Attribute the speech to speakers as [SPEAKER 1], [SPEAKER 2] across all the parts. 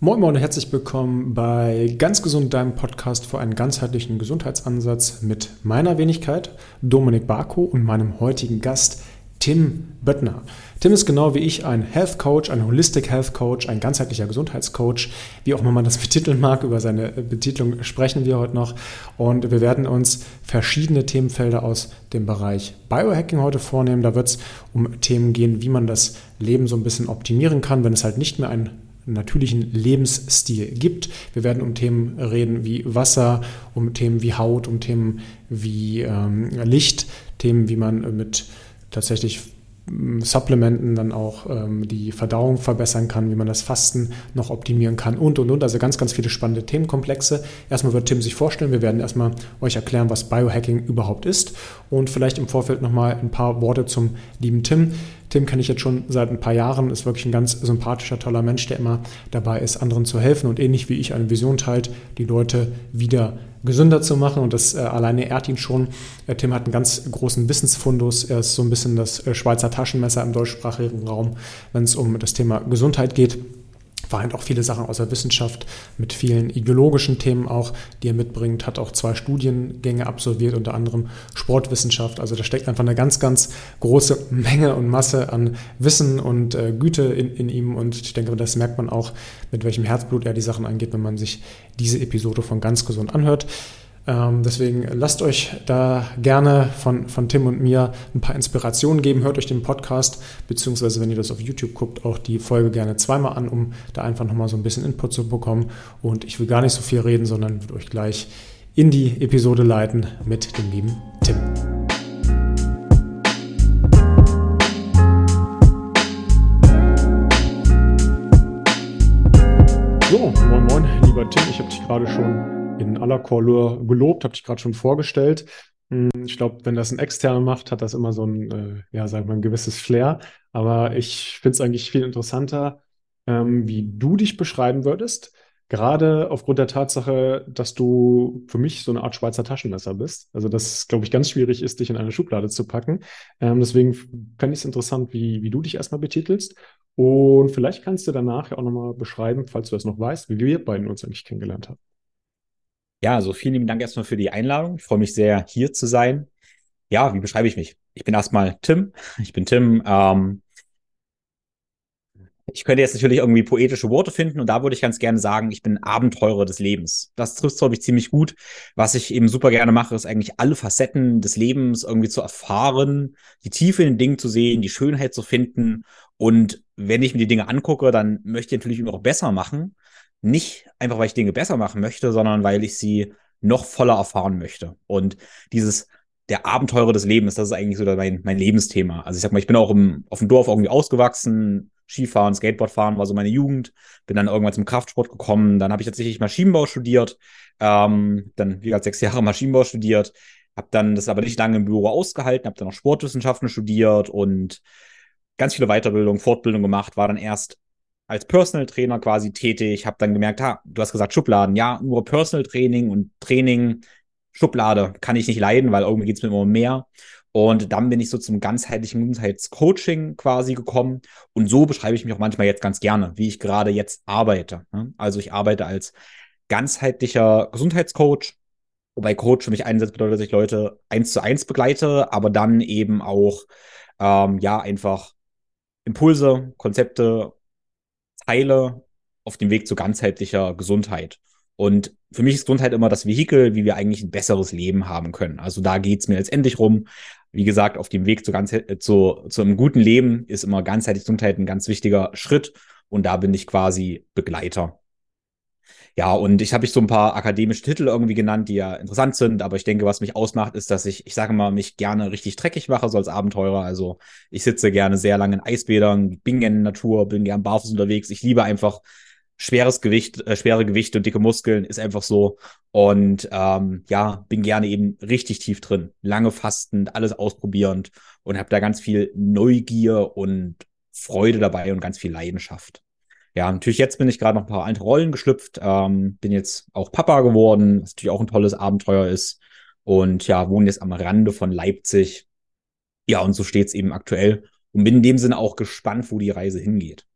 [SPEAKER 1] Moin Moin und herzlich willkommen bei Ganz Gesund, deinem Podcast für einen ganzheitlichen Gesundheitsansatz mit meiner Wenigkeit, Dominik Barko und meinem heutigen Gast, Tim Böttner. Tim ist genau wie ich ein Health Coach, ein Holistic Health Coach, ein ganzheitlicher Gesundheitscoach, wie auch immer man das betiteln mag. Über seine Betitlung sprechen wir heute noch. Und wir werden uns verschiedene Themenfelder aus dem Bereich Biohacking heute vornehmen. Da wird es um Themen gehen, wie man das Leben so ein bisschen optimieren kann, wenn es halt nicht mehr ein natürlichen Lebensstil gibt. Wir werden um Themen reden wie Wasser, um Themen wie Haut, um Themen wie ähm, Licht, Themen, wie man mit tatsächlich Supplementen dann auch ähm, die Verdauung verbessern kann, wie man das Fasten noch optimieren kann und und und. Also ganz, ganz viele spannende Themenkomplexe. Erstmal wird Tim sich vorstellen. Wir werden erstmal euch erklären, was Biohacking überhaupt ist und vielleicht im Vorfeld nochmal ein paar Worte zum lieben Tim. Tim kenne ich jetzt schon seit ein paar Jahren, ist wirklich ein ganz sympathischer, toller Mensch, der immer dabei ist, anderen zu helfen und ähnlich wie ich eine Vision teilt, die Leute wieder gesünder zu machen und das äh, alleine ehrt ihn schon. Äh, Tim hat einen ganz großen Wissensfundus. Er ist so ein bisschen das äh, Schweizer Taschenmesser im deutschsprachigen Raum, wenn es um das Thema Gesundheit geht vereint auch viele Sachen aus der Wissenschaft mit vielen ideologischen Themen auch, die er mitbringt, hat auch zwei Studiengänge absolviert, unter anderem Sportwissenschaft. Also da steckt einfach eine ganz, ganz große Menge und Masse an Wissen und äh, Güte in, in ihm und ich denke, das merkt man auch, mit welchem Herzblut er die Sachen angeht, wenn man sich diese Episode von ganz gesund anhört. Ähm, deswegen lasst euch da gerne von, von Tim und mir ein paar Inspirationen geben. Hört euch den Podcast, beziehungsweise wenn ihr das auf YouTube guckt, auch die Folge gerne zweimal an, um da einfach nochmal so ein bisschen Input zu bekommen. Und ich will gar nicht so viel reden, sondern würde euch gleich in die Episode leiten mit dem lieben Tim. So, moin moin, lieber Tim, ich habe dich gerade schon in aller Couleur gelobt, habe ich gerade schon vorgestellt. Hm, ich glaube, wenn das ein Externer macht, hat das immer so ein, äh, ja, sagen wir, ein gewisses Flair. Aber ich finde es eigentlich viel interessanter, ähm, wie du dich beschreiben würdest. Gerade aufgrund der Tatsache, dass du für mich so eine Art Schweizer Taschenmesser bist. Also, das, glaube ich, ganz schwierig ist, dich in eine Schublade zu packen. Ähm, deswegen fände ich es interessant, wie, wie du dich erstmal betitelst. Und vielleicht kannst du danach ja auch nochmal beschreiben, falls du das noch weißt, wie wir beiden uns eigentlich kennengelernt haben.
[SPEAKER 2] Ja, also vielen lieben Dank erstmal für die Einladung. Ich freue mich sehr, hier zu sein. Ja, wie beschreibe ich mich? Ich bin erstmal Tim. Ich bin Tim. Ähm, ich könnte jetzt natürlich irgendwie poetische Worte finden und da würde ich ganz gerne sagen, ich bin Abenteurer des Lebens. Das trifft, glaube ich, ziemlich gut. Was ich eben super gerne mache, ist eigentlich alle Facetten des Lebens irgendwie zu erfahren, die Tiefe in den Dingen zu sehen, die Schönheit zu finden. Und wenn ich mir die Dinge angucke, dann möchte ich natürlich immer auch besser machen. Nicht einfach, weil ich Dinge besser machen möchte, sondern weil ich sie noch voller erfahren möchte. Und dieses der Abenteurer des Lebens, das ist eigentlich so mein, mein Lebensthema. Also ich sag mal, ich bin auch im, auf dem Dorf irgendwie ausgewachsen. Skifahren, Skateboardfahren war so meine Jugend. Bin dann irgendwann zum Kraftsport gekommen. Dann habe ich tatsächlich Maschinenbau studiert. Ähm, dann, wie gesagt, sechs Jahre Maschinenbau studiert. Habe dann das aber nicht lange im Büro ausgehalten. Habe dann auch Sportwissenschaften studiert und ganz viele Weiterbildungen, Fortbildungen gemacht. War dann erst als Personal Trainer quasi tätig, habe dann gemerkt, ha, du hast gesagt Schubladen, ja, nur Personal Training und Training, Schublade kann ich nicht leiden, weil irgendwie geht es mir immer mehr. Und dann bin ich so zum ganzheitlichen Gesundheitscoaching quasi gekommen. Und so beschreibe ich mich auch manchmal jetzt ganz gerne, wie ich gerade jetzt arbeite. Ne? Also ich arbeite als ganzheitlicher Gesundheitscoach, wobei Coach für mich einsetzt bedeutet, dass ich Leute eins zu eins begleite, aber dann eben auch ähm, ja einfach Impulse, Konzepte Teile auf dem Weg zu ganzheitlicher Gesundheit. Und für mich ist Gesundheit immer das Vehikel, wie wir eigentlich ein besseres Leben haben können. Also da geht es mir letztendlich rum. Wie gesagt, auf dem Weg zu, ganz, äh, zu, zu einem guten Leben ist immer ganzheitliche Gesundheit ein ganz wichtiger Schritt. Und da bin ich quasi Begleiter. Ja, und ich habe ich so ein paar akademische Titel irgendwie genannt, die ja interessant sind, aber ich denke, was mich ausmacht, ist, dass ich, ich sage mal, mich gerne richtig dreckig mache, so als Abenteurer. Also ich sitze gerne sehr lange in Eisbädern, bin gerne in Natur, bin gerne barfuß unterwegs. Ich liebe einfach schweres Gewicht, äh, schwere Gewichte und dicke Muskeln, ist einfach so. Und ähm, ja, bin gerne eben richtig tief drin, lange fastend, alles ausprobierend und habe da ganz viel Neugier und Freude dabei und ganz viel Leidenschaft ja, natürlich jetzt bin ich gerade noch ein paar alte Rollen geschlüpft, ähm, bin jetzt auch Papa geworden, was natürlich auch ein tolles Abenteuer ist. Und ja, wohne jetzt am Rande von Leipzig. Ja, und so steht es eben aktuell. Und bin in dem Sinne auch gespannt, wo die Reise hingeht.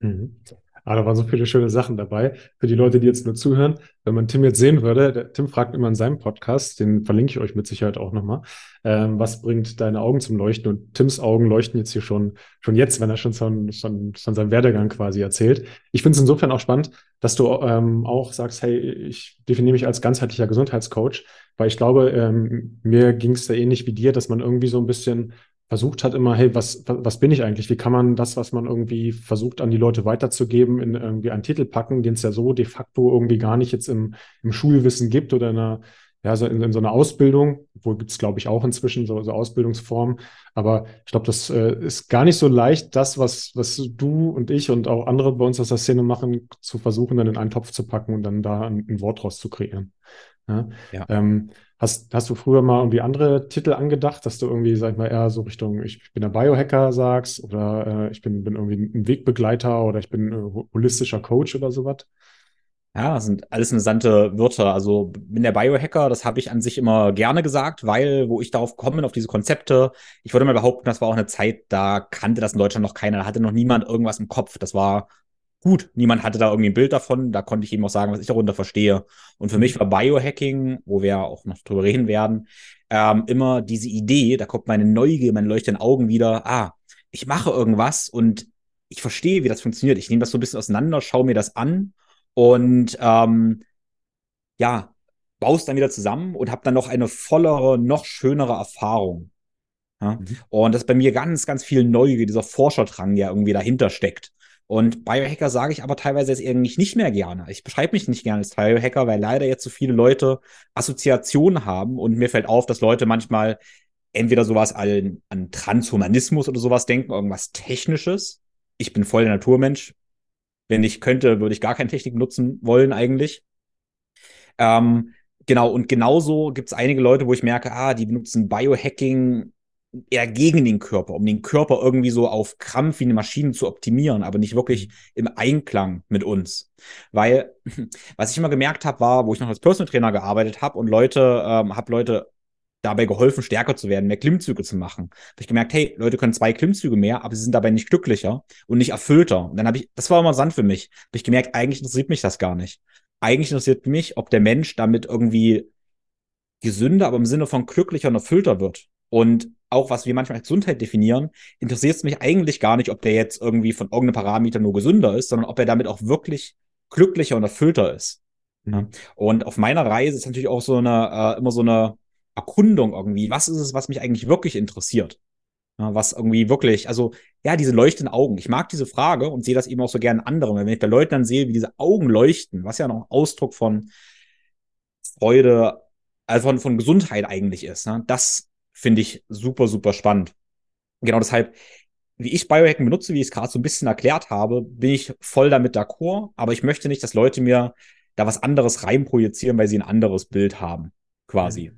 [SPEAKER 1] Mhm. Aber da waren so viele schöne Sachen dabei. Für die Leute, die jetzt nur zuhören, wenn man Tim jetzt sehen würde, der, Tim fragt immer in seinem Podcast, den verlinke ich euch mit Sicherheit auch nochmal, ähm, was bringt deine Augen zum Leuchten? Und Tims Augen leuchten jetzt hier schon, schon jetzt, wenn er schon von, von, von seinem Werdegang quasi erzählt. Ich finde es insofern auch spannend, dass du ähm, auch sagst, hey, ich definiere mich als ganzheitlicher Gesundheitscoach, weil ich glaube, ähm, mir ging es da ähnlich wie dir, dass man irgendwie so ein bisschen versucht hat immer, hey, was, was bin ich eigentlich? Wie kann man das, was man irgendwie versucht, an die Leute weiterzugeben, in irgendwie einen Titel packen, den es ja so de facto irgendwie gar nicht jetzt im, im Schulwissen gibt oder in einer, ja, so in, in so einer Ausbildung, wo gibt es, glaube ich, auch inzwischen so, so Ausbildungsformen. Aber ich glaube, das äh, ist gar nicht so leicht, das, was, was du und ich und auch andere bei uns aus der Szene machen, zu versuchen, dann in einen Topf zu packen und dann da ein, ein Wort draus zu kreieren. Ja? ja. Ähm, Hast, hast du früher mal irgendwie andere Titel angedacht, dass du irgendwie, sag ich mal, eher so Richtung, ich bin der Biohacker sagst oder äh, ich bin, bin irgendwie ein Wegbegleiter oder ich bin äh, holistischer Coach oder sowas?
[SPEAKER 2] Ja, das sind alles interessante Wörter. Also bin der Biohacker, das habe ich an sich immer gerne gesagt, weil, wo ich darauf komme, auf diese Konzepte, ich würde mal behaupten, das war auch eine Zeit, da kannte das in Deutschland noch keiner, da hatte noch niemand irgendwas im Kopf. Das war gut. Niemand hatte da irgendwie ein Bild davon. Da konnte ich ihm auch sagen, was ich darunter verstehe. Und für mich war Biohacking, wo wir auch noch drüber reden werden, ähm, immer diese Idee, da kommt meine Neugier, meine leuchtenden Augen wieder, ah, ich mache irgendwas und ich verstehe, wie das funktioniert. Ich nehme das so ein bisschen auseinander, schaue mir das an und ähm, ja, baue es dann wieder zusammen und habe dann noch eine vollere, noch schönere Erfahrung. Ja? Mhm. Und das ist bei mir ganz, ganz viel Neugier, dieser Forscherdrang, der irgendwie dahinter steckt. Und Biohacker sage ich aber teilweise jetzt irgendwie nicht mehr gerne. Ich beschreibe mich nicht gerne als Biohacker, weil leider jetzt so viele Leute Assoziationen haben und mir fällt auf, dass Leute manchmal entweder sowas an, an Transhumanismus oder sowas denken, irgendwas Technisches. Ich bin voll der Naturmensch. Wenn ich könnte, würde ich gar keine Technik nutzen wollen eigentlich. Ähm, genau, und genauso gibt es einige Leute, wo ich merke, ah, die benutzen Biohacking eher gegen den Körper, um den Körper irgendwie so auf Krampf wie eine Maschine zu optimieren, aber nicht wirklich mhm. im Einklang mit uns. Weil, was ich immer gemerkt habe, war, wo ich noch als Personal Trainer gearbeitet habe und Leute, ähm, habe Leute dabei geholfen, stärker zu werden, mehr Klimmzüge zu machen. Habe ich gemerkt, hey, Leute können zwei Klimmzüge mehr, aber sie sind dabei nicht glücklicher und nicht erfüllter. Und dann habe ich, das war immer Sand für mich. Habe ich gemerkt, eigentlich interessiert mich das gar nicht. Eigentlich interessiert mich, ob der Mensch damit irgendwie gesünder, aber im Sinne von glücklicher und erfüllter wird. Und auch was wir manchmal als Gesundheit definieren, interessiert es mich eigentlich gar nicht, ob der jetzt irgendwie von irgendeinem Parameter nur gesünder ist, sondern ob er damit auch wirklich glücklicher und erfüllter ist. Mhm. Und auf meiner Reise ist natürlich auch so eine, äh, immer so eine Erkundung irgendwie. Was ist es, was mich eigentlich wirklich interessiert? Ja, was irgendwie wirklich, also ja, diese leuchtenden Augen. Ich mag diese Frage und sehe das eben auch so gerne in anderen. Wenn ich bei Leuten dann sehe, wie diese Augen leuchten, was ja noch ein Ausdruck von Freude, also von, von Gesundheit eigentlich ist, ne? das finde ich super, super spannend. Genau deshalb, wie ich Biohacken benutze, wie ich es gerade so ein bisschen erklärt habe, bin ich voll damit d'accord, aber ich möchte nicht, dass Leute mir da was anderes reinprojizieren, weil sie ein anderes Bild haben, quasi.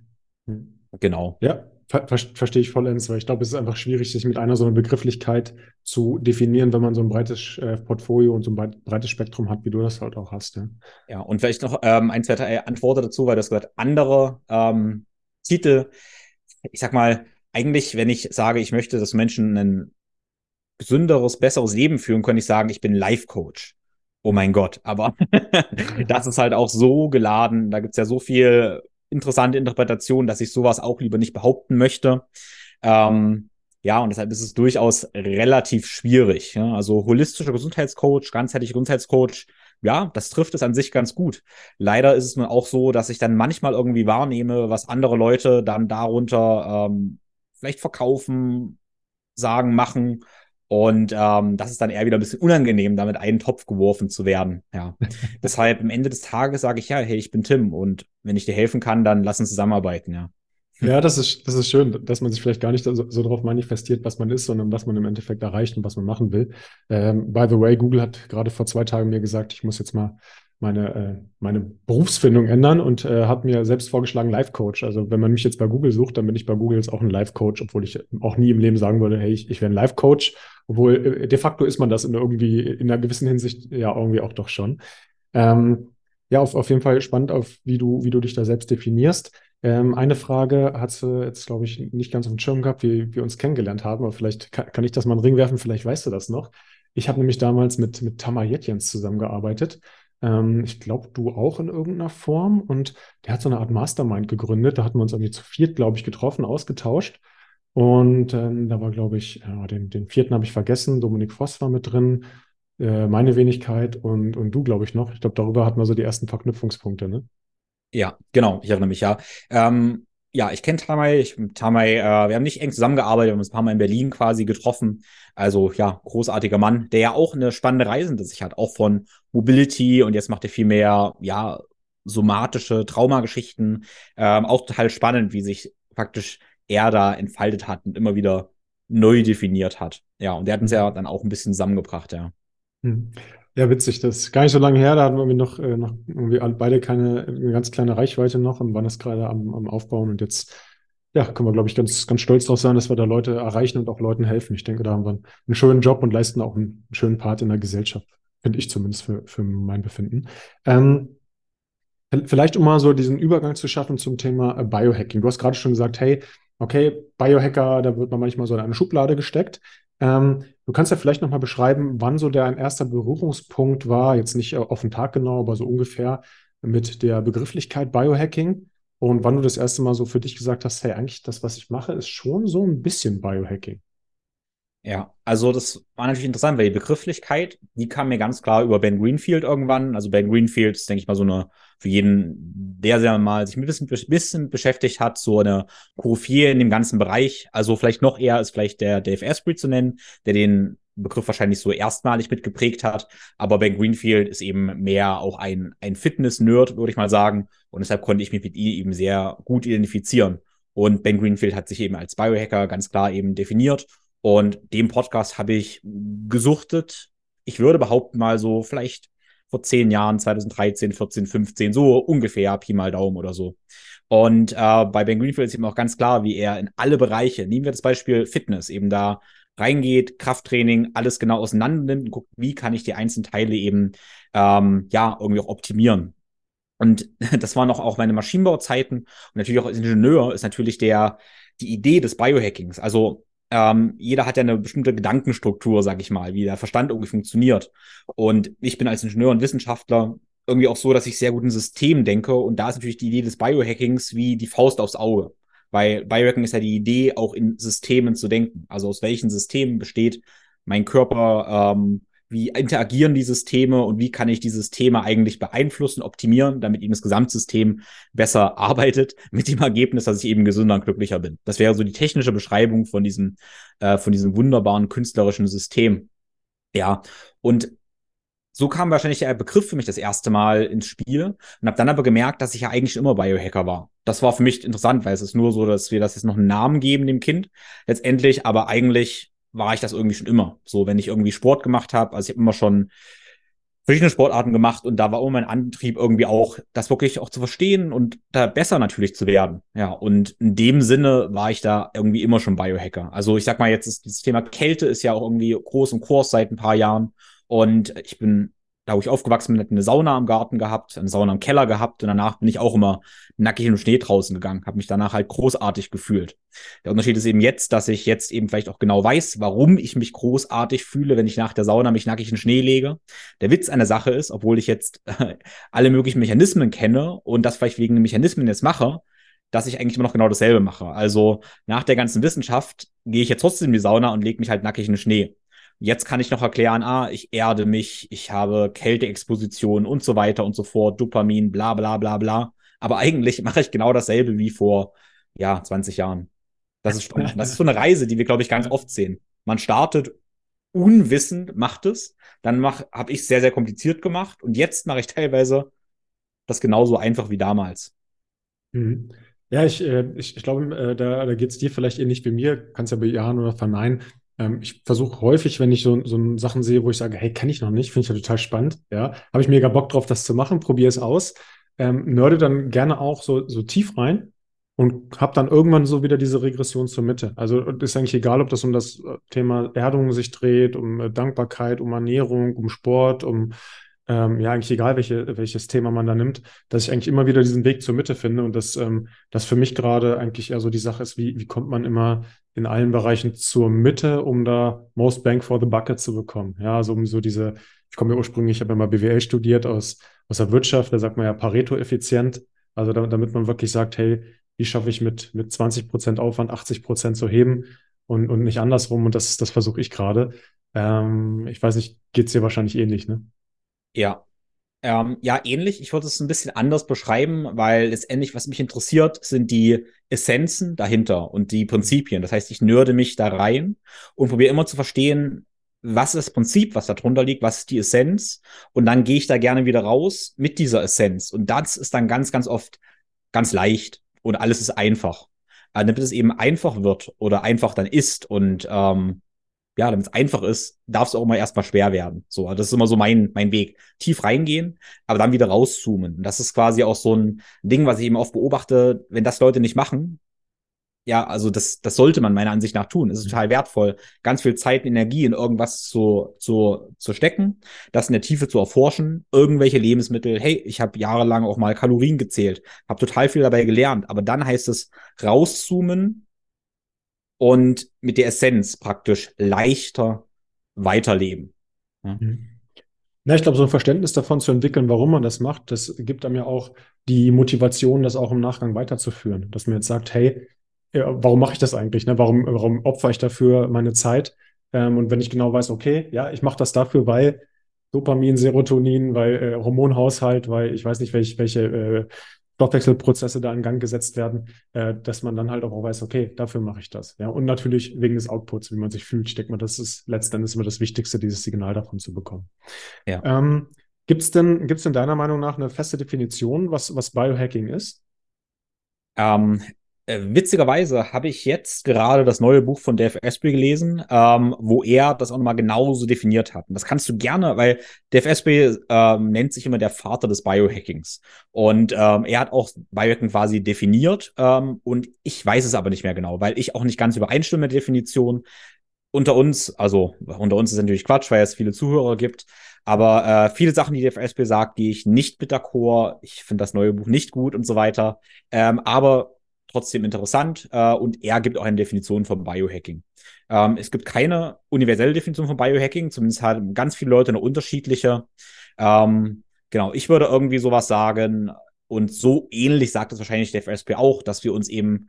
[SPEAKER 1] Mhm. Genau. Ja, ver ver verstehe ich vollends, weil ich glaube, es ist einfach schwierig, sich mit einer so einer Begrifflichkeit zu definieren, wenn man so ein breites äh, Portfolio und so ein breites Spektrum hat, wie du das halt auch hast. Ja,
[SPEAKER 2] ja und vielleicht noch ähm, ein, zwei Antworten dazu, weil du hast gesagt, andere ähm, Titel ich sag mal, eigentlich, wenn ich sage, ich möchte, dass Menschen ein gesünderes, besseres Leben führen, könnte ich sagen, ich bin Life-Coach. Oh mein Gott, aber das ist halt auch so geladen. Da gibt's ja so viel interessante Interpretation, dass ich sowas auch lieber nicht behaupten möchte. Ähm, ja, und deshalb ist es durchaus relativ schwierig. Ja? Also holistischer Gesundheitscoach, ganzheitlicher Gesundheitscoach ja, das trifft es an sich ganz gut. Leider ist es nun auch so, dass ich dann manchmal irgendwie wahrnehme, was andere Leute dann darunter ähm, vielleicht verkaufen, sagen, machen. Und ähm, das ist dann eher wieder ein bisschen unangenehm, damit einen Topf geworfen zu werden. Ja. Deshalb am Ende des Tages sage ich ja, hey, ich bin Tim und wenn ich dir helfen kann, dann lass uns zusammenarbeiten, ja.
[SPEAKER 1] Ja, das ist, das ist schön, dass man sich vielleicht gar nicht so, so darauf manifestiert, was man ist, sondern was man im Endeffekt erreicht und was man machen will. Ähm, by the way, Google hat gerade vor zwei Tagen mir gesagt, ich muss jetzt mal meine, äh, meine Berufsfindung ändern und äh, hat mir selbst vorgeschlagen Life Coach. Also wenn man mich jetzt bei Google sucht, dann bin ich bei Google jetzt auch ein Life Coach, obwohl ich auch nie im Leben sagen würde, hey, ich, ich wäre ein Life Coach. Obwohl äh, de facto ist man das in irgendwie in einer gewissen Hinsicht ja irgendwie auch doch schon. Ähm, ja, auf, auf jeden Fall spannend, auf wie du, wie du dich da selbst definierst. Ähm, eine Frage hat sie jetzt, glaube ich, nicht ganz auf dem Schirm gehabt, wie wir uns kennengelernt haben, aber vielleicht kann, kann ich das mal in den Ring werfen, vielleicht weißt du das noch. Ich habe nämlich damals mit, mit Tamar Jetjens zusammengearbeitet. Ähm, ich glaube, du auch in irgendeiner Form. Und der hat so eine Art Mastermind gegründet. Da hatten wir uns irgendwie zu viert, glaube ich, getroffen, ausgetauscht. Und ähm, da war, glaube ich, ja, den, den vierten habe ich vergessen. Dominik Voss war mit drin, äh, meine Wenigkeit und, und du, glaube ich, noch. Ich glaube, darüber hatten wir so die ersten Verknüpfungspunkte, ne?
[SPEAKER 2] Ja, genau, ich erinnere mich, ja. Ähm, ja, ich kenne Tamay. Ich, Tamay, äh, wir haben nicht eng zusammengearbeitet, wir haben uns ein paar Mal in Berlin quasi getroffen. Also ja, großartiger Mann, der ja auch eine spannende Reise hinter sich hat, auch von Mobility und jetzt macht er viel mehr, ja, somatische Traumageschichten. Ähm, auch total spannend, wie sich praktisch er da entfaltet hat und immer wieder neu definiert hat. Ja, und der hat uns ja dann auch ein bisschen zusammengebracht, ja.
[SPEAKER 1] Hm. Ja, witzig. Das ist gar nicht so lange her. Da hatten wir noch, äh, noch irgendwie beide keine, eine ganz kleine Reichweite noch und waren das gerade am, am Aufbauen. Und jetzt, ja, können wir, glaube ich, ganz, ganz stolz darauf sein, dass wir da Leute erreichen und auch Leuten helfen. Ich denke, da haben wir einen schönen Job und leisten auch einen schönen Part in der Gesellschaft. Finde ich zumindest für, für mein Befinden. Ähm, vielleicht, um mal so diesen Übergang zu schaffen zum Thema äh, Biohacking. Du hast gerade schon gesagt, hey, okay, Biohacker, da wird man manchmal so in eine Schublade gesteckt. Ähm, du kannst ja vielleicht nochmal beschreiben, wann so dein erster Berührungspunkt war, jetzt nicht äh, auf den Tag genau, aber so ungefähr mit der Begrifflichkeit Biohacking und wann du das erste Mal so für dich gesagt hast, hey, eigentlich das, was ich mache, ist schon so ein bisschen Biohacking.
[SPEAKER 2] Ja, also das war natürlich interessant, weil die Begrifflichkeit, die kam mir ganz klar über Ben Greenfield irgendwann. Also Ben Greenfield ist, denke ich mal, so eine, für jeden, der sehr mal sich ein bisschen, bisschen beschäftigt hat, so eine Koryphäe in dem ganzen Bereich. Also vielleicht noch eher ist vielleicht der Dave Asprey zu nennen, der den Begriff wahrscheinlich so erstmalig mitgeprägt hat. Aber Ben Greenfield ist eben mehr auch ein, ein Fitness-Nerd, würde ich mal sagen. Und deshalb konnte ich mich mit ihm eben sehr gut identifizieren. Und Ben Greenfield hat sich eben als Biohacker ganz klar eben definiert und den Podcast habe ich gesuchtet. Ich würde behaupten, mal so vielleicht vor zehn Jahren, 2013, 14, 15, so ungefähr, Pi mal Daumen oder so. Und äh, bei Ben Greenfield ist eben auch ganz klar, wie er in alle Bereiche, nehmen wir das Beispiel Fitness, eben da reingeht, Krafttraining, alles genau auseinander nimmt und guckt, wie kann ich die einzelnen Teile eben ähm, ja irgendwie auch optimieren. Und das waren auch, auch meine Maschinenbauzeiten. Und natürlich auch als Ingenieur ist natürlich der, die Idee des Biohackings. Also ähm, jeder hat ja eine bestimmte Gedankenstruktur, sag ich mal, wie der Verstand irgendwie funktioniert. Und ich bin als Ingenieur und Wissenschaftler irgendwie auch so, dass ich sehr gut in System denke. Und da ist natürlich die Idee des Biohackings wie die Faust aufs Auge. Weil Biohacking ist ja die Idee, auch in Systemen zu denken. Also aus welchen Systemen besteht mein Körper, ähm, wie interagieren die Systeme und wie kann ich die Systeme eigentlich beeinflussen, optimieren, damit eben das Gesamtsystem besser arbeitet, mit dem Ergebnis, dass ich eben gesünder und glücklicher bin. Das wäre so die technische Beschreibung von diesem, äh, von diesem wunderbaren künstlerischen System. Ja, und so kam wahrscheinlich der Begriff für mich das erste Mal ins Spiel und habe dann aber gemerkt, dass ich ja eigentlich immer Biohacker war. Das war für mich interessant, weil es ist nur so, dass wir das jetzt noch einen Namen geben dem Kind letztendlich, aber eigentlich war ich das irgendwie schon immer. So, wenn ich irgendwie Sport gemacht habe, also ich habe immer schon verschiedene Sportarten gemacht und da war immer mein Antrieb irgendwie auch, das wirklich auch zu verstehen und da besser natürlich zu werden. Ja, und in dem Sinne war ich da irgendwie immer schon Biohacker. Also ich sag mal jetzt, ist, dieses Thema Kälte ist ja auch irgendwie groß im Kurs seit ein paar Jahren und ich bin da wo ich aufgewachsen bin, eine Sauna im Garten gehabt, eine Sauna im Keller gehabt und danach bin ich auch immer nackig im Schnee draußen gegangen, habe mich danach halt großartig gefühlt. Der Unterschied ist eben jetzt, dass ich jetzt eben vielleicht auch genau weiß, warum ich mich großartig fühle, wenn ich nach der Sauna mich nackig in Schnee lege. Der Witz an der Sache ist, obwohl ich jetzt alle möglichen Mechanismen kenne und das vielleicht wegen den Mechanismen jetzt mache, dass ich eigentlich immer noch genau dasselbe mache. Also nach der ganzen Wissenschaft gehe ich jetzt trotzdem in die Sauna und lege mich halt nackig in den Schnee. Jetzt kann ich noch erklären, ah, ich erde mich, ich habe Kälteexposition und so weiter und so fort, Dopamin, bla bla bla bla. Aber eigentlich mache ich genau dasselbe wie vor, ja, 20 Jahren. Das ist spannend. Das ist so eine Reise, die wir, glaube ich, ganz oft sehen. Man startet unwissend, macht es, dann habe ich es sehr, sehr kompliziert gemacht und jetzt mache ich teilweise das genauso einfach wie damals.
[SPEAKER 1] Mhm. Ja, ich, äh, ich, ich glaube, äh, da, da geht es dir vielleicht ähnlich wie mir, kannst ja bejahen oder verneinen. Ähm, ich versuche häufig, wenn ich so, so Sachen sehe, wo ich sage, hey, kenne ich noch nicht, finde ich ja total spannend, ja, habe ich mega Bock drauf, das zu machen, probiere es aus, ähm, nörde dann gerne auch so, so tief rein und habe dann irgendwann so wieder diese Regression zur Mitte. Also ist eigentlich egal, ob das um das äh, Thema Erdung sich dreht, um äh, Dankbarkeit, um Ernährung, um Sport, um ähm, ja, eigentlich egal, welche, welches Thema man da nimmt, dass ich eigentlich immer wieder diesen Weg zur Mitte finde und dass ähm, das für mich gerade eigentlich eher so die Sache ist, wie, wie kommt man immer in allen Bereichen zur Mitte, um da most bang for the bucket zu bekommen. Ja, also um so diese, ich komme ja ursprünglich, ich habe ja mal BWL studiert aus, aus der Wirtschaft, da sagt man ja Pareto-effizient, also damit, damit man wirklich sagt, hey, wie schaffe ich mit, mit 20 Prozent Aufwand 80 Prozent zu heben und, und nicht andersrum und das, das versuche ich gerade. Ähm, ich weiß nicht, geht es dir wahrscheinlich ähnlich, ne?
[SPEAKER 2] Ja. Ähm, ja, ähnlich. Ich würde es ein bisschen anders beschreiben, weil letztendlich, was mich interessiert, sind die Essenzen dahinter und die Prinzipien. Das heißt, ich nörde mich da rein und probiere immer zu verstehen, was ist das Prinzip, was da drunter liegt, was ist die Essenz. Und dann gehe ich da gerne wieder raus mit dieser Essenz. Und das ist dann ganz, ganz oft ganz leicht und alles ist einfach. Äh, damit es eben einfach wird oder einfach dann ist und ähm, ja, damit es einfach ist, darf es auch immer erstmal schwer werden. So, das ist immer so mein, mein Weg. Tief reingehen, aber dann wieder rauszoomen. Und das ist quasi auch so ein Ding, was ich eben oft beobachte, wenn das Leute nicht machen. Ja, also das, das sollte man meiner Ansicht nach tun. Es ist total wertvoll, ganz viel Zeit und Energie in irgendwas zu, zu, zu stecken, das in der Tiefe zu erforschen, irgendwelche Lebensmittel. Hey, ich habe jahrelang auch mal Kalorien gezählt, habe total viel dabei gelernt, aber dann heißt es rauszoomen, und mit der Essenz praktisch leichter weiterleben.
[SPEAKER 1] Mhm. Na, ich glaube, so ein Verständnis davon zu entwickeln, warum man das macht, das gibt einem ja auch die Motivation, das auch im Nachgang weiterzuführen. Dass man jetzt sagt, hey, warum mache ich das eigentlich? Ne? Warum, warum opfere ich dafür meine Zeit? Ähm, und wenn ich genau weiß, okay, ja, ich mache das dafür, weil Dopamin, Serotonin, weil äh, Hormonhaushalt, weil ich weiß nicht, welch, welche äh, Stoffwechselprozesse da in Gang gesetzt werden, äh, dass man dann halt auch weiß, okay, dafür mache ich das. Ja, und natürlich wegen des Outputs, wie man sich fühlt. Ich denke mal, das ist letztendlich immer das Wichtigste, dieses Signal davon zu bekommen. Ja. Ähm, Gibt es denn, gibt's denn deiner Meinung nach eine feste Definition, was, was Biohacking ist?
[SPEAKER 2] Ähm, äh, witzigerweise habe ich jetzt gerade das neue Buch von Dave Asprey gelesen, ähm, wo er das auch nochmal genauso definiert hat. Und das kannst du gerne, weil Dave Asprey ähm, nennt sich immer der Vater des Biohackings. Und ähm, er hat auch Biohacking quasi definiert. Ähm, und ich weiß es aber nicht mehr genau, weil ich auch nicht ganz übereinstimme mit der Definition. Unter uns, also unter uns ist natürlich Quatsch, weil es viele Zuhörer gibt. Aber äh, viele Sachen, die Asprey sagt, gehe ich nicht mit d'accord. Ich finde das neue Buch nicht gut und so weiter. Ähm, aber trotzdem interessant äh, und er gibt auch eine Definition von Biohacking. Ähm, es gibt keine universelle Definition von Biohacking, zumindest haben ganz viele Leute eine unterschiedliche. Ähm, genau, ich würde irgendwie sowas sagen und so ähnlich sagt es wahrscheinlich der FSP auch, dass wir uns eben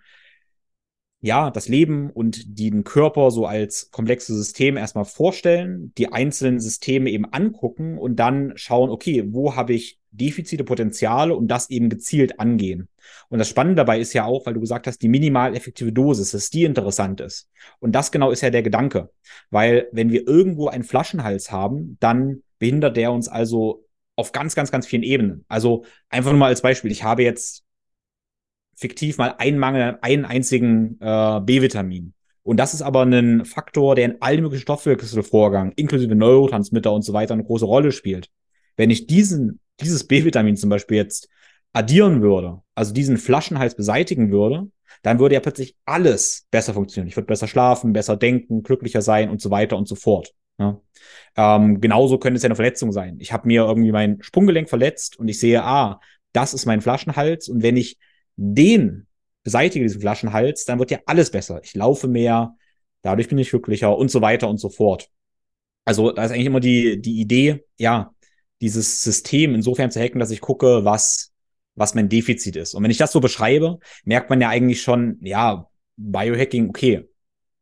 [SPEAKER 2] ja, das Leben und den Körper so als komplexes System erstmal vorstellen, die einzelnen Systeme eben angucken und dann schauen, okay, wo habe ich Defizite, Potenziale und das eben gezielt angehen. Und das Spannende dabei ist ja auch, weil du gesagt hast, die minimal effektive Dosis, dass die interessant ist. Und das genau ist ja der Gedanke. Weil wenn wir irgendwo einen Flaschenhals haben, dann behindert der uns also auf ganz, ganz, ganz vielen Ebenen. Also einfach nur mal als Beispiel. Ich habe jetzt fiktiv mal einen Mangel an einem einzigen äh, B-Vitamin. Und das ist aber ein Faktor, der in allen möglichen Stoffwechselvorgängen, inklusive Neurotransmitter und so weiter, eine große Rolle spielt. Wenn ich diesen, dieses B-Vitamin zum Beispiel jetzt addieren würde, also diesen Flaschenhals beseitigen würde, dann würde ja plötzlich alles besser funktionieren. Ich würde besser schlafen, besser denken, glücklicher sein und so weiter und so fort. Ja. Ähm, genauso könnte es ja eine Verletzung sein. Ich habe mir irgendwie mein Sprunggelenk verletzt und ich sehe, ah, das ist mein Flaschenhals. Und wenn ich den beseitige, diesen Flaschenhals, dann wird ja alles besser. Ich laufe mehr, dadurch bin ich glücklicher und so weiter und so fort. Also da ist eigentlich immer die, die Idee, ja, dieses System insofern zu hacken, dass ich gucke, was, was mein Defizit ist. Und wenn ich das so beschreibe, merkt man ja eigentlich schon, ja, Biohacking, okay,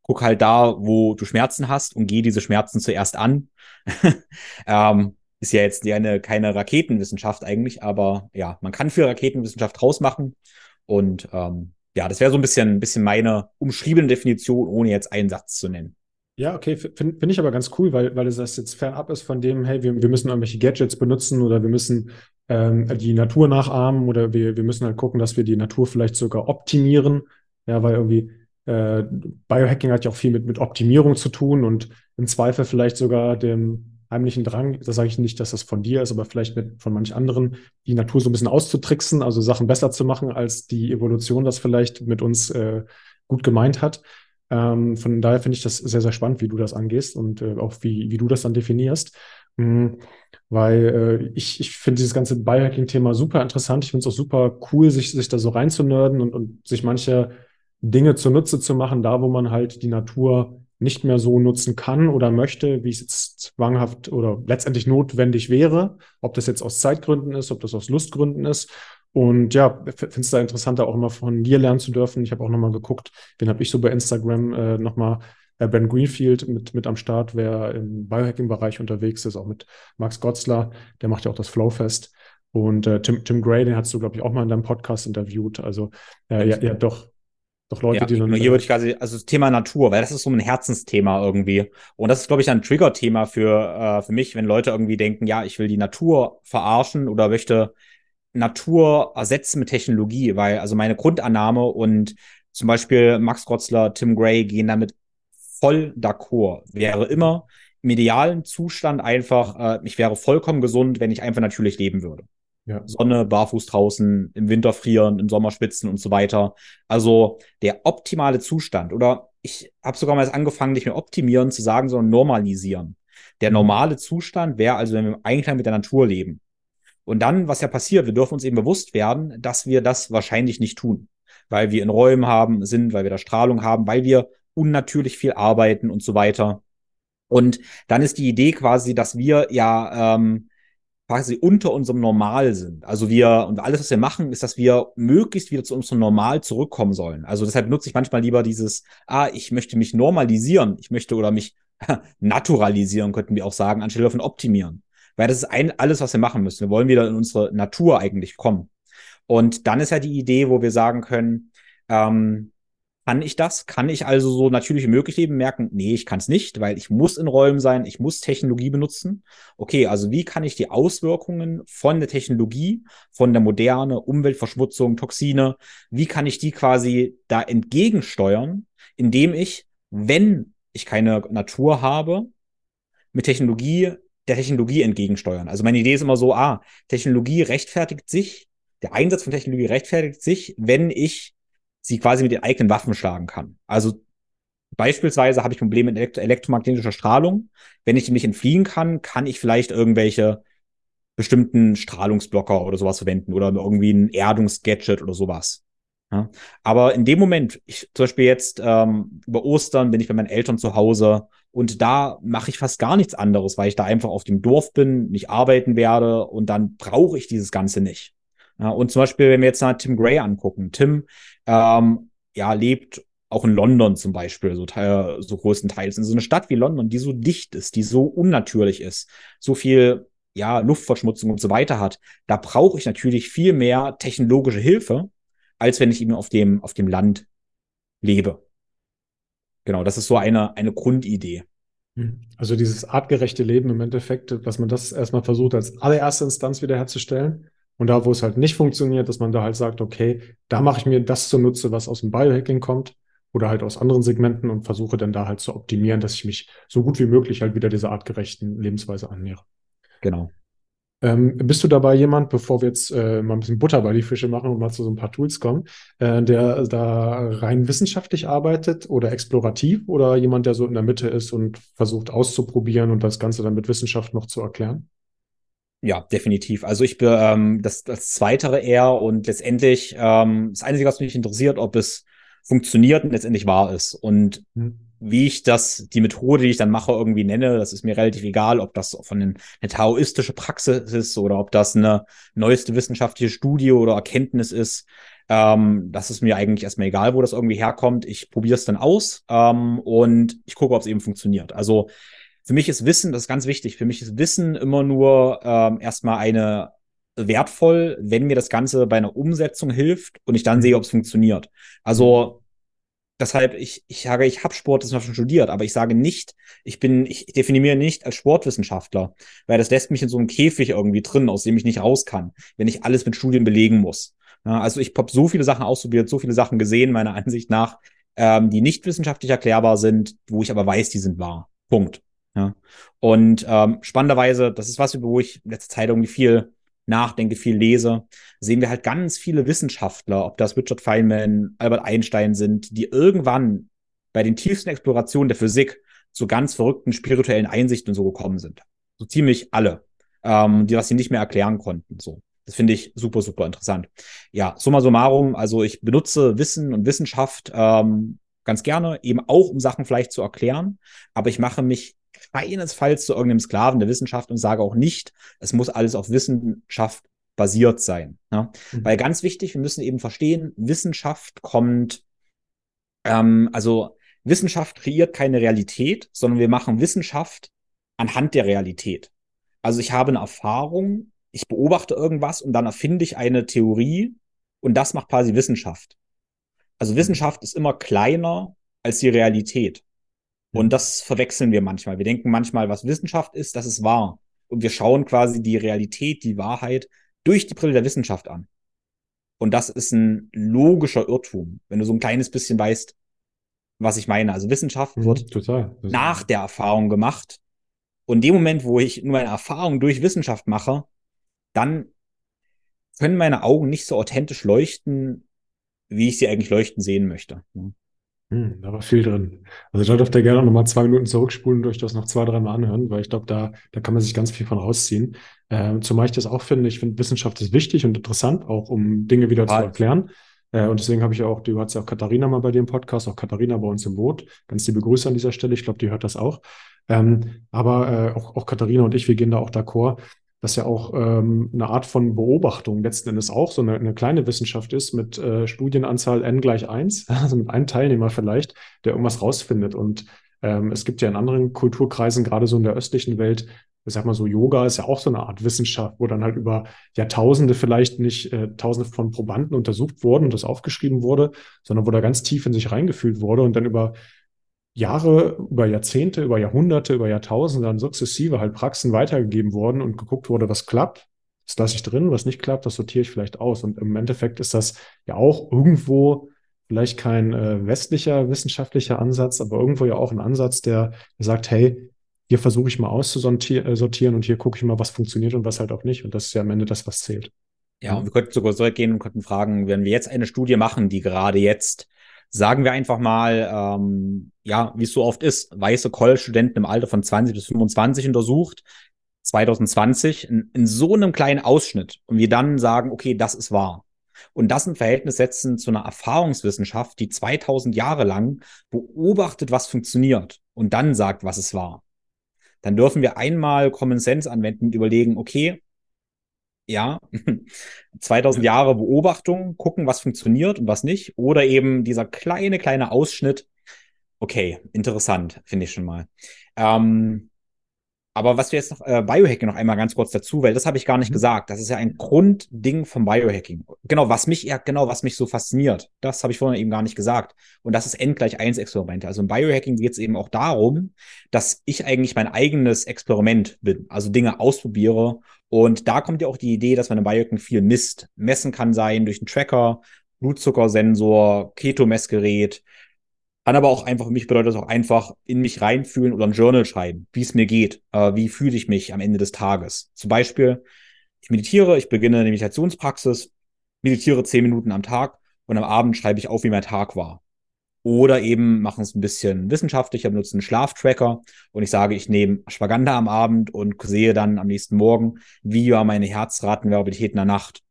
[SPEAKER 2] guck halt da, wo du Schmerzen hast und geh diese Schmerzen zuerst an. ähm, ist ja jetzt eine, keine Raketenwissenschaft eigentlich, aber ja, man kann für Raketenwissenschaft rausmachen. Und ähm, ja, das wäre so ein bisschen, bisschen meine umschriebene Definition, ohne jetzt einen Satz zu nennen.
[SPEAKER 1] Ja, okay, finde find ich aber ganz cool, weil, weil es das jetzt fernab ist von dem, hey, wir, wir müssen irgendwelche Gadgets benutzen oder wir müssen ähm, die Natur nachahmen oder wir, wir müssen halt gucken, dass wir die Natur vielleicht sogar optimieren. Ja, weil irgendwie äh, Biohacking hat ja auch viel mit, mit Optimierung zu tun und im Zweifel vielleicht sogar dem heimlichen Drang, da sage ich nicht, dass das von dir ist, aber vielleicht mit von manch anderen, die Natur so ein bisschen auszutricksen, also Sachen besser zu machen, als die Evolution das vielleicht mit uns äh, gut gemeint hat. Ähm, von daher finde ich das sehr, sehr spannend, wie du das angehst und äh, auch wie, wie du das dann definierst. Mhm. Weil äh, ich, ich finde dieses ganze Biohacking-Thema super interessant. Ich finde es auch super cool, sich, sich da so reinzunörden und, und sich manche Dinge zunutze zu machen, da wo man halt die Natur nicht mehr so nutzen kann oder möchte, wie es jetzt zwanghaft oder letztendlich notwendig wäre. Ob das jetzt aus Zeitgründen ist, ob das aus Lustgründen ist. Und ja, finde es da interessanter, auch immer von dir lernen zu dürfen. Ich habe auch nochmal geguckt, wen habe ich so bei Instagram äh, nochmal äh, Ben Greenfield mit, mit am Start, wer im Biohacking-Bereich unterwegs ist, auch mit Max Gotzler, der macht ja auch das Flowfest. Und äh, Tim, Tim Gray, den hast du, glaube ich, auch mal in deinem Podcast interviewt. Also äh, ja, ja, doch, doch Leute,
[SPEAKER 2] ja,
[SPEAKER 1] die
[SPEAKER 2] dann. Hier würde ich quasi, also das Thema Natur, weil das ist so ein Herzensthema irgendwie. Und das ist, glaube ich, ein Trigger-Thema für, äh, für mich, wenn Leute irgendwie denken, ja, ich will die Natur verarschen oder möchte Natur ersetzen mit Technologie, weil also meine Grundannahme und zum Beispiel Max Grotzler, Tim Gray gehen damit voll d'accord. Wäre immer im idealen Zustand einfach, äh, ich wäre vollkommen gesund, wenn ich einfach natürlich leben würde. Ja. Sonne, barfuß draußen, im Winter frieren, im Sommer schwitzen und so weiter. Also der optimale Zustand. Oder ich habe sogar mal angefangen, nicht mehr optimieren zu sagen, sondern normalisieren. Der mhm. normale Zustand wäre also, wenn wir im Einklang mit der Natur leben. Und dann, was ja passiert, wir dürfen uns eben bewusst werden, dass wir das wahrscheinlich nicht tun. Weil wir in Räumen haben, sind, weil wir da Strahlung haben, weil wir unnatürlich viel arbeiten und so weiter. Und dann ist die Idee quasi, dass wir ja ähm, quasi unter unserem Normal sind. Also wir, und alles, was wir machen, ist, dass wir möglichst wieder zu unserem Normal zurückkommen sollen. Also deshalb nutze ich manchmal lieber dieses, ah, ich möchte mich normalisieren, ich möchte oder mich naturalisieren, könnten wir auch sagen, anstelle von optimieren. Weil das ist ein, alles, was wir machen müssen. Wir wollen wieder in unsere Natur eigentlich kommen. Und dann ist ja die Idee, wo wir sagen können, ähm, kann ich das? Kann ich also so natürlich wie möglich leben? Merken, nee, ich kann es nicht, weil ich muss in Räumen sein, ich muss Technologie benutzen. Okay, also wie kann ich die Auswirkungen von der Technologie, von der Moderne, Umweltverschmutzung, Toxine, wie kann ich die quasi da entgegensteuern, indem ich, wenn ich keine Natur habe, mit Technologie der Technologie entgegensteuern. Also meine Idee ist immer so, ah, Technologie rechtfertigt sich, der Einsatz von Technologie rechtfertigt sich, wenn ich sie quasi mit den eigenen Waffen schlagen kann. Also beispielsweise habe ich Probleme mit elektro elektromagnetischer Strahlung. Wenn ich dem nicht entfliehen kann, kann ich vielleicht irgendwelche bestimmten Strahlungsblocker oder sowas verwenden oder irgendwie ein Erdungsgadget oder sowas. Ja. Aber in dem Moment, ich zum Beispiel jetzt ähm, über Ostern bin ich bei meinen Eltern zu Hause und da mache ich fast gar nichts anderes, weil ich da einfach auf dem Dorf bin, nicht arbeiten werde und dann brauche ich dieses Ganze nicht. Ja, und zum Beispiel, wenn wir jetzt mal Tim Gray angucken. Tim ähm, ja, lebt auch in London zum Beispiel, so, teil, so größtenteils. In so einer Stadt wie London, die so dicht ist, die so unnatürlich ist, so viel ja, Luftverschmutzung und so weiter hat, da brauche ich natürlich viel mehr technologische Hilfe, als wenn ich eben auf dem, auf dem Land lebe. Genau, das ist so eine, eine Grundidee.
[SPEAKER 1] Hm. Also dieses artgerechte Leben im Endeffekt, dass man das erstmal versucht, als allererste Instanz wiederherzustellen und da, wo es halt nicht funktioniert, dass man da halt sagt, okay, da mache ich mir das zunutze, was aus dem Biohacking kommt oder halt aus anderen Segmenten und versuche dann da halt zu optimieren, dass ich mich so gut wie möglich halt wieder dieser artgerechten Lebensweise annähere.
[SPEAKER 2] Genau.
[SPEAKER 1] Ähm, bist du dabei jemand, bevor wir jetzt äh, mal ein bisschen Butter bei die Fische machen und mal zu so ein paar Tools kommen, äh, der da rein wissenschaftlich arbeitet oder explorativ oder jemand, der so in der Mitte ist und versucht auszuprobieren und das Ganze dann mit Wissenschaft noch zu erklären?
[SPEAKER 2] Ja, definitiv. Also ich bin ähm, das, das Zweitere eher und letztendlich ähm, das Einzige, was mich interessiert, ob es funktioniert und letztendlich wahr ist. Und mhm. wie ich das, die Methode, die ich dann mache, irgendwie nenne, das ist mir relativ egal, ob das von eine, eine taoistische Praxis ist oder ob das eine neueste wissenschaftliche Studie oder Erkenntnis ist. Ähm, das ist mir eigentlich erstmal egal, wo das irgendwie herkommt. Ich probiere es dann aus ähm, und ich gucke, ob es eben funktioniert. Also für mich ist Wissen, das ist ganz wichtig, für mich ist Wissen immer nur ähm, erstmal eine wertvoll, wenn mir das Ganze bei einer Umsetzung hilft und ich dann sehe, ob es funktioniert. Also deshalb, ich, ich sage, ich habe Sportwissenschaft studiert, aber ich sage nicht, ich bin, ich definiere nicht als Sportwissenschaftler, weil das lässt mich in so einem Käfig irgendwie drin, aus dem ich nicht raus kann, wenn ich alles mit Studien belegen muss. Ja, also ich habe so viele Sachen ausprobiert, so viele Sachen gesehen, meiner Ansicht nach, ähm, die nicht wissenschaftlich erklärbar sind, wo ich aber weiß, die sind wahr. Punkt. Ja. Und ähm, spannenderweise, das ist was, wo ich in letzter Zeit irgendwie viel nachdenke, viel lese, sehen wir halt ganz viele Wissenschaftler, ob das Richard Feynman, Albert Einstein sind, die irgendwann bei den tiefsten Explorationen der Physik zu ganz verrückten spirituellen Einsichten und so gekommen sind. So ziemlich alle, ähm, die, was sie nicht mehr erklären konnten. So. Das finde ich super, super interessant. Ja, summa summarum, also ich benutze Wissen und Wissenschaft ähm, ganz gerne, eben auch um Sachen vielleicht zu erklären, aber ich mache mich keinesfalls zu irgendeinem Sklaven der Wissenschaft und sage auch nicht, es muss alles auf Wissenschaft basiert sein. Ne? Mhm. Weil ganz wichtig, wir müssen eben verstehen, Wissenschaft kommt, ähm, also Wissenschaft kreiert keine Realität, sondern wir machen Wissenschaft anhand der Realität. Also ich habe eine Erfahrung, ich beobachte irgendwas und dann erfinde ich eine Theorie und das macht quasi Wissenschaft. Also Wissenschaft ist immer kleiner als die Realität. Und das verwechseln wir manchmal. Wir denken manchmal, was Wissenschaft ist, das ist wahr. Und wir schauen quasi die Realität, die Wahrheit durch die Brille der Wissenschaft an. Und das ist ein logischer Irrtum, wenn du so ein kleines bisschen weißt, was ich meine. Also Wissenschaft wird total. nach der Erfahrung gemacht. Und in dem Moment, wo ich nur eine Erfahrung durch Wissenschaft mache, dann können meine Augen nicht so authentisch leuchten, wie ich sie eigentlich leuchten sehen möchte.
[SPEAKER 1] Hm, da war viel drin. Also da dürft ihr gerne nochmal zwei Minuten zurückspulen und euch das noch zwei, dreimal anhören, weil ich glaube, da, da kann man sich ganz viel von rausziehen. Äh, zumal ich das auch finde, ich finde, Wissenschaft ist wichtig und interessant, auch um Dinge wieder Total. zu erklären. Äh, und deswegen habe ich auch, du hast ja auch Katharina mal bei dir im Podcast, auch Katharina bei uns im Boot. Ganz liebe Grüße an dieser Stelle. Ich glaube, die hört das auch. Ähm, aber äh, auch, auch Katharina und ich, wir gehen da auch d'accord das ja auch ähm, eine Art von Beobachtung letzten Endes auch so eine, eine kleine Wissenschaft ist mit äh, Studienanzahl n gleich eins, also mit einem Teilnehmer vielleicht, der irgendwas rausfindet. Und ähm, es gibt ja in anderen Kulturkreisen, gerade so in der östlichen Welt, ich sag mal so, Yoga ist ja auch so eine Art Wissenschaft, wo dann halt über Jahrtausende vielleicht nicht äh, Tausende von Probanden untersucht wurden und das aufgeschrieben wurde, sondern wo da ganz tief in sich reingefühlt wurde und dann über Jahre, über Jahrzehnte, über Jahrhunderte, über Jahrtausende dann sukzessive halt Praxen weitergegeben worden und geguckt wurde, was klappt, das lasse ich drin, was nicht klappt, das sortiere ich vielleicht aus. Und im Endeffekt ist das ja auch irgendwo vielleicht kein äh, westlicher wissenschaftlicher Ansatz, aber irgendwo ja auch ein Ansatz, der, sagt, hey, hier versuche ich mal auszusortieren und hier gucke ich mal, was funktioniert und was halt auch nicht. Und das ist ja am Ende das, was zählt.
[SPEAKER 2] Ja, und wir könnten sogar zurückgehen und könnten fragen, wenn wir jetzt eine Studie machen, die gerade jetzt sagen wir einfach mal, ähm, ja, wie es so oft ist, weiße College-Studenten im Alter von 20 bis 25 untersucht, 2020, in, in so einem kleinen Ausschnitt und wir dann sagen, okay, das ist wahr. Und das im Verhältnis setzen zu einer Erfahrungswissenschaft, die 2000 Jahre lang beobachtet, was funktioniert und dann sagt, was es war. Dann dürfen wir einmal Common Sense anwenden und überlegen, okay, ja, 2000 Jahre Beobachtung, gucken, was funktioniert und was nicht. Oder eben dieser kleine, kleine Ausschnitt. Okay, interessant, finde ich schon mal. Ähm, aber was wir jetzt noch, äh, Biohacking noch einmal ganz kurz dazu, weil das habe ich gar nicht mhm. gesagt. Das ist ja ein Grundding vom Biohacking. Genau, was mich, ja, genau, was mich so fasziniert. Das habe ich vorhin eben gar nicht gesagt. Und das ist N gleich 1 Experimente. Also im Biohacking geht es eben auch darum, dass ich eigentlich mein eigenes Experiment bin. Also Dinge ausprobiere. Und da kommt ja auch die Idee, dass man im Biohacking viel misst. Messen kann sein durch einen Tracker, Blutzuckersensor, Keto-Messgerät, kann aber auch einfach, für mich bedeutet das auch einfach in mich reinfühlen oder ein Journal schreiben, wie es mir geht, äh, wie fühle ich mich am Ende des Tages. Zum Beispiel, ich meditiere, ich beginne eine Meditationspraxis, meditiere zehn Minuten am Tag und am Abend schreibe ich auf, wie mein Tag war. Oder eben machen es ein bisschen wissenschaftlicher, benutze einen Schlaftracker und ich sage, ich nehme Ashwagandha am Abend und sehe dann am nächsten Morgen, wie war meine Herzratenvariabilität in der Nacht.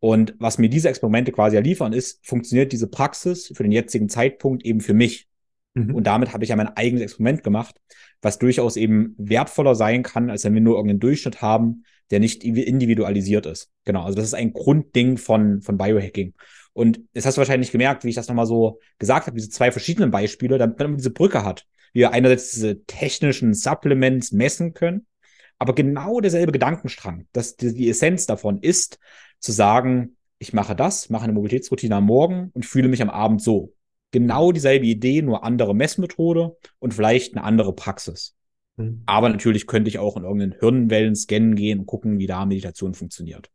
[SPEAKER 2] Und was mir diese Experimente quasi ja liefern, ist, funktioniert diese Praxis für den jetzigen Zeitpunkt eben für mich. Mhm. Und damit habe ich ja mein eigenes Experiment gemacht, was durchaus eben wertvoller sein kann, als wenn wir nur irgendeinen Durchschnitt haben, der nicht individualisiert ist. Genau, also das ist ein Grundding von, von Biohacking. Und jetzt hast du wahrscheinlich gemerkt, wie ich das nochmal so gesagt habe, diese zwei verschiedenen Beispiele, damit man diese Brücke hat. wie Wir einerseits diese technischen Supplements messen können, aber genau derselbe Gedankenstrang, dass die, die Essenz davon ist, zu sagen, ich mache das, mache eine Mobilitätsroutine am Morgen und fühle mich am Abend so. Genau dieselbe Idee, nur andere Messmethode und vielleicht eine andere Praxis. Mhm. Aber natürlich könnte ich auch in irgendeinen Hirnwellen scannen gehen und gucken, wie da Meditation funktioniert.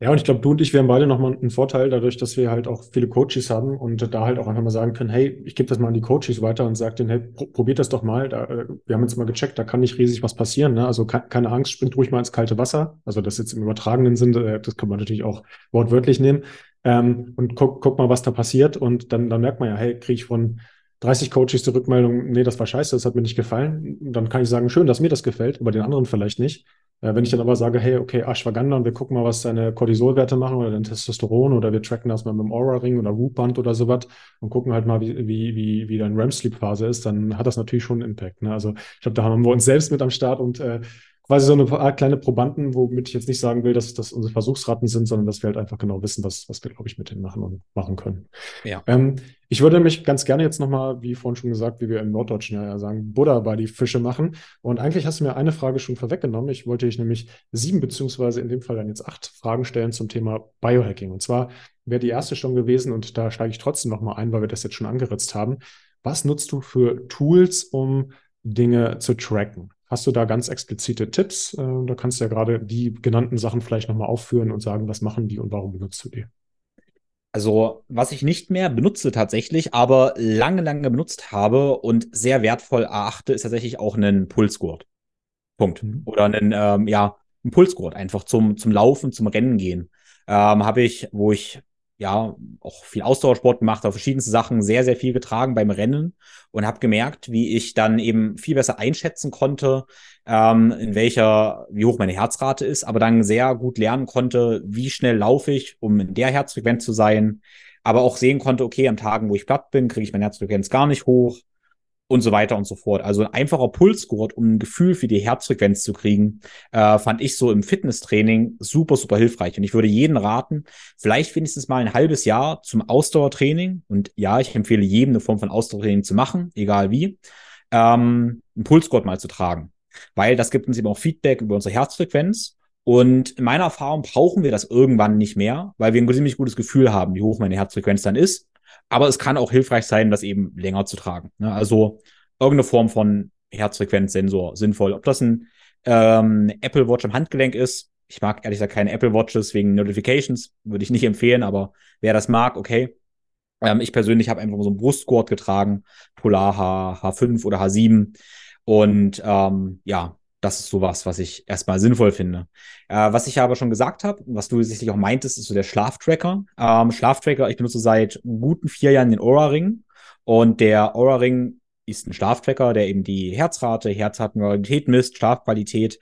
[SPEAKER 1] Ja, und ich glaube, du und ich, wir haben beide nochmal einen Vorteil, dadurch, dass wir halt auch viele Coaches haben und da halt auch einfach mal sagen können, hey, ich gebe das mal an die Coaches weiter und sage denen, hey, pr probiert das doch mal. Da, äh, wir haben jetzt mal gecheckt, da kann nicht riesig was passieren. Ne? Also keine Angst, springt ruhig mal ins kalte Wasser. Also das jetzt im übertragenen Sinn, äh, das kann man natürlich auch wortwörtlich nehmen. Ähm, und guck, guck mal, was da passiert. Und dann, dann merkt man ja, hey, kriege ich von 30 Coaches die Rückmeldung, nee, das war scheiße, das hat mir nicht gefallen, dann kann ich sagen, schön, dass mir das gefällt, aber den anderen vielleicht nicht. Äh, wenn ich dann aber sage, hey, okay, Ashwagandha und wir gucken mal, was deine Cortisolwerte machen oder dein Testosteron oder wir tracken das mal mit dem Aura-Ring oder Whoop-Band oder sowas und gucken halt mal, wie, wie, wie, wie deine REM-Sleep-Phase ist, dann hat das natürlich schon einen Impact. Ne? Also ich glaube, da haben wir uns selbst mit am Start und äh, quasi so eine Art kleine Probanden, womit ich jetzt nicht sagen will, dass das unsere Versuchsratten sind, sondern dass wir halt einfach genau wissen, was, was wir, glaube ich, mit denen machen und machen können. Ja. Ähm, ich würde mich ganz gerne jetzt nochmal, wie vorhin schon gesagt, wie wir im Norddeutschen ja sagen, Buddha bei die Fische machen. Und eigentlich hast du mir eine Frage schon vorweggenommen. Ich wollte dich nämlich sieben, beziehungsweise in dem Fall dann jetzt acht Fragen stellen zum Thema Biohacking. Und zwar wäre die erste schon gewesen, und da steige ich trotzdem nochmal ein, weil wir das jetzt schon angeritzt haben. Was nutzt du für Tools, um Dinge zu tracken? Hast du da ganz explizite Tipps? Äh, da kannst du ja gerade die genannten Sachen vielleicht nochmal aufführen und sagen, was machen die und warum benutzt du die?
[SPEAKER 2] Also, was ich nicht mehr benutze tatsächlich, aber lange, lange benutzt habe und sehr wertvoll erachte, ist tatsächlich auch ein Pulsgurt. Punkt. Mhm. Oder ein, ähm, ja, ein Pulsgurt, einfach zum, zum Laufen, zum Rennen gehen. Ähm, habe ich, wo ich ja auch viel Ausdauersport gemacht, auf verschiedenste Sachen sehr, sehr viel getragen beim Rennen und habe gemerkt, wie ich dann eben viel besser einschätzen konnte, ähm, in welcher, wie hoch meine Herzrate ist, aber dann sehr gut lernen konnte, wie schnell laufe ich, um in der Herzfrequenz zu sein, aber auch sehen konnte, okay, an Tagen, wo ich platt bin, kriege ich meine Herzfrequenz gar nicht hoch und so weiter und so fort. Also ein einfacher Pulsgurt, um ein Gefühl für die Herzfrequenz zu kriegen, äh, fand ich so im Fitnesstraining super, super hilfreich. Und ich würde jeden raten, vielleicht wenigstens mal ein halbes Jahr zum Ausdauertraining. Und ja, ich empfehle jedem eine Form von Ausdauertraining zu machen, egal wie, ähm, einen Pulsgurt mal zu tragen. Weil das gibt uns eben auch Feedback über unsere Herzfrequenz. Und in meiner Erfahrung brauchen wir das irgendwann nicht mehr, weil wir ein ziemlich gutes Gefühl haben, wie hoch meine Herzfrequenz dann ist. Aber es kann auch hilfreich sein, das eben länger zu tragen. Ne? Also irgendeine Form von Herzfrequenzsensor sinnvoll. Ob das ein ähm, Apple Watch am Handgelenk ist, ich mag ehrlich gesagt keine Apple Watches wegen Notifications, würde ich nicht empfehlen, aber wer das mag, okay. Ähm, ich persönlich habe einfach so einen Brustgurt getragen, Polar H, H5 oder H7. Und ähm, ja, das ist sowas, was ich erstmal sinnvoll finde. Äh, was ich aber schon gesagt habe, was du sicherlich auch meintest, ist so der Schlaftracker. Ähm, Schlaftracker, ich benutze seit guten vier Jahren den Aura-Ring. Und der Aura-Ring ist ein Schlaftracker, der eben die Herzrate, Herzratenqualität misst, Schlafqualität.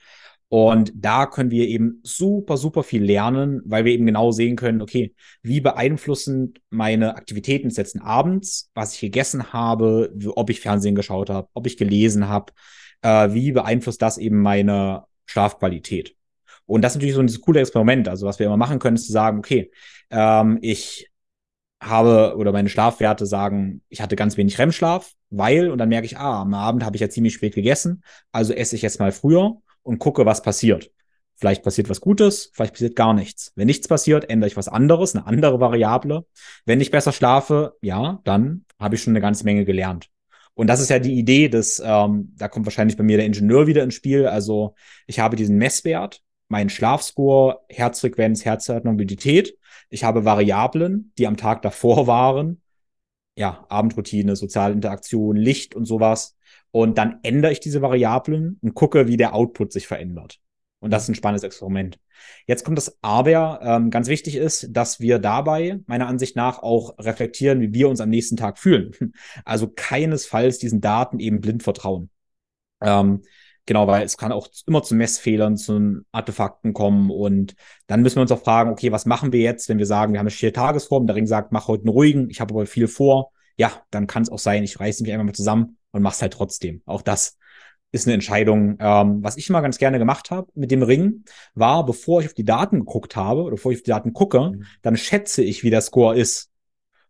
[SPEAKER 2] Und da können wir eben super, super viel lernen, weil wir eben genau sehen können, okay, wie beeinflussen meine Aktivitäten jetzt abends, was ich gegessen habe, ob ich Fernsehen geschaut habe, ob ich gelesen habe, äh, wie beeinflusst das eben meine Schlafqualität? Und das ist natürlich so ein coole Experiment. Also was wir immer machen können, ist zu sagen, okay, ähm, ich habe oder meine Schlafwerte sagen, ich hatte ganz wenig REM-Schlaf, weil, und dann merke ich, ah, am Abend habe ich ja ziemlich spät gegessen, also esse ich jetzt mal früher und gucke, was passiert. Vielleicht passiert was Gutes, vielleicht passiert gar nichts. Wenn nichts passiert, ändere ich was anderes, eine andere Variable. Wenn ich besser schlafe, ja, dann habe ich schon eine ganze Menge gelernt. Und das ist ja die Idee des, ähm, da kommt wahrscheinlich bei mir der Ingenieur wieder ins Spiel. Also ich habe diesen Messwert, meinen Schlafscore, Herzfrequenz, Herzrhythmusität. Ich habe Variablen, die am Tag davor waren. Ja, Abendroutine, soziale Interaktion, Licht und sowas. Und dann ändere ich diese Variablen und gucke, wie der Output sich verändert. Und das ist ein spannendes Experiment. Jetzt kommt das Aber. Ähm, ganz wichtig ist, dass wir dabei, meiner Ansicht nach, auch reflektieren, wie wir uns am nächsten Tag fühlen. Also keinesfalls diesen Daten eben blind vertrauen. Ähm, genau, weil es kann auch immer zu Messfehlern, zu Artefakten kommen. Und dann müssen wir uns auch fragen, okay, was machen wir jetzt, wenn wir sagen, wir haben eine vier Tagesform, der Ring sagt, mach heute einen ruhigen, ich habe aber viel vor. Ja, dann kann es auch sein, ich reiße mich einfach mal zusammen und mach's halt trotzdem. Auch das ist eine Entscheidung. Ähm, was ich immer ganz gerne gemacht habe mit dem Ring, war, bevor ich auf die Daten geguckt habe oder bevor ich auf die Daten gucke, mhm. dann schätze ich, wie der Score ist.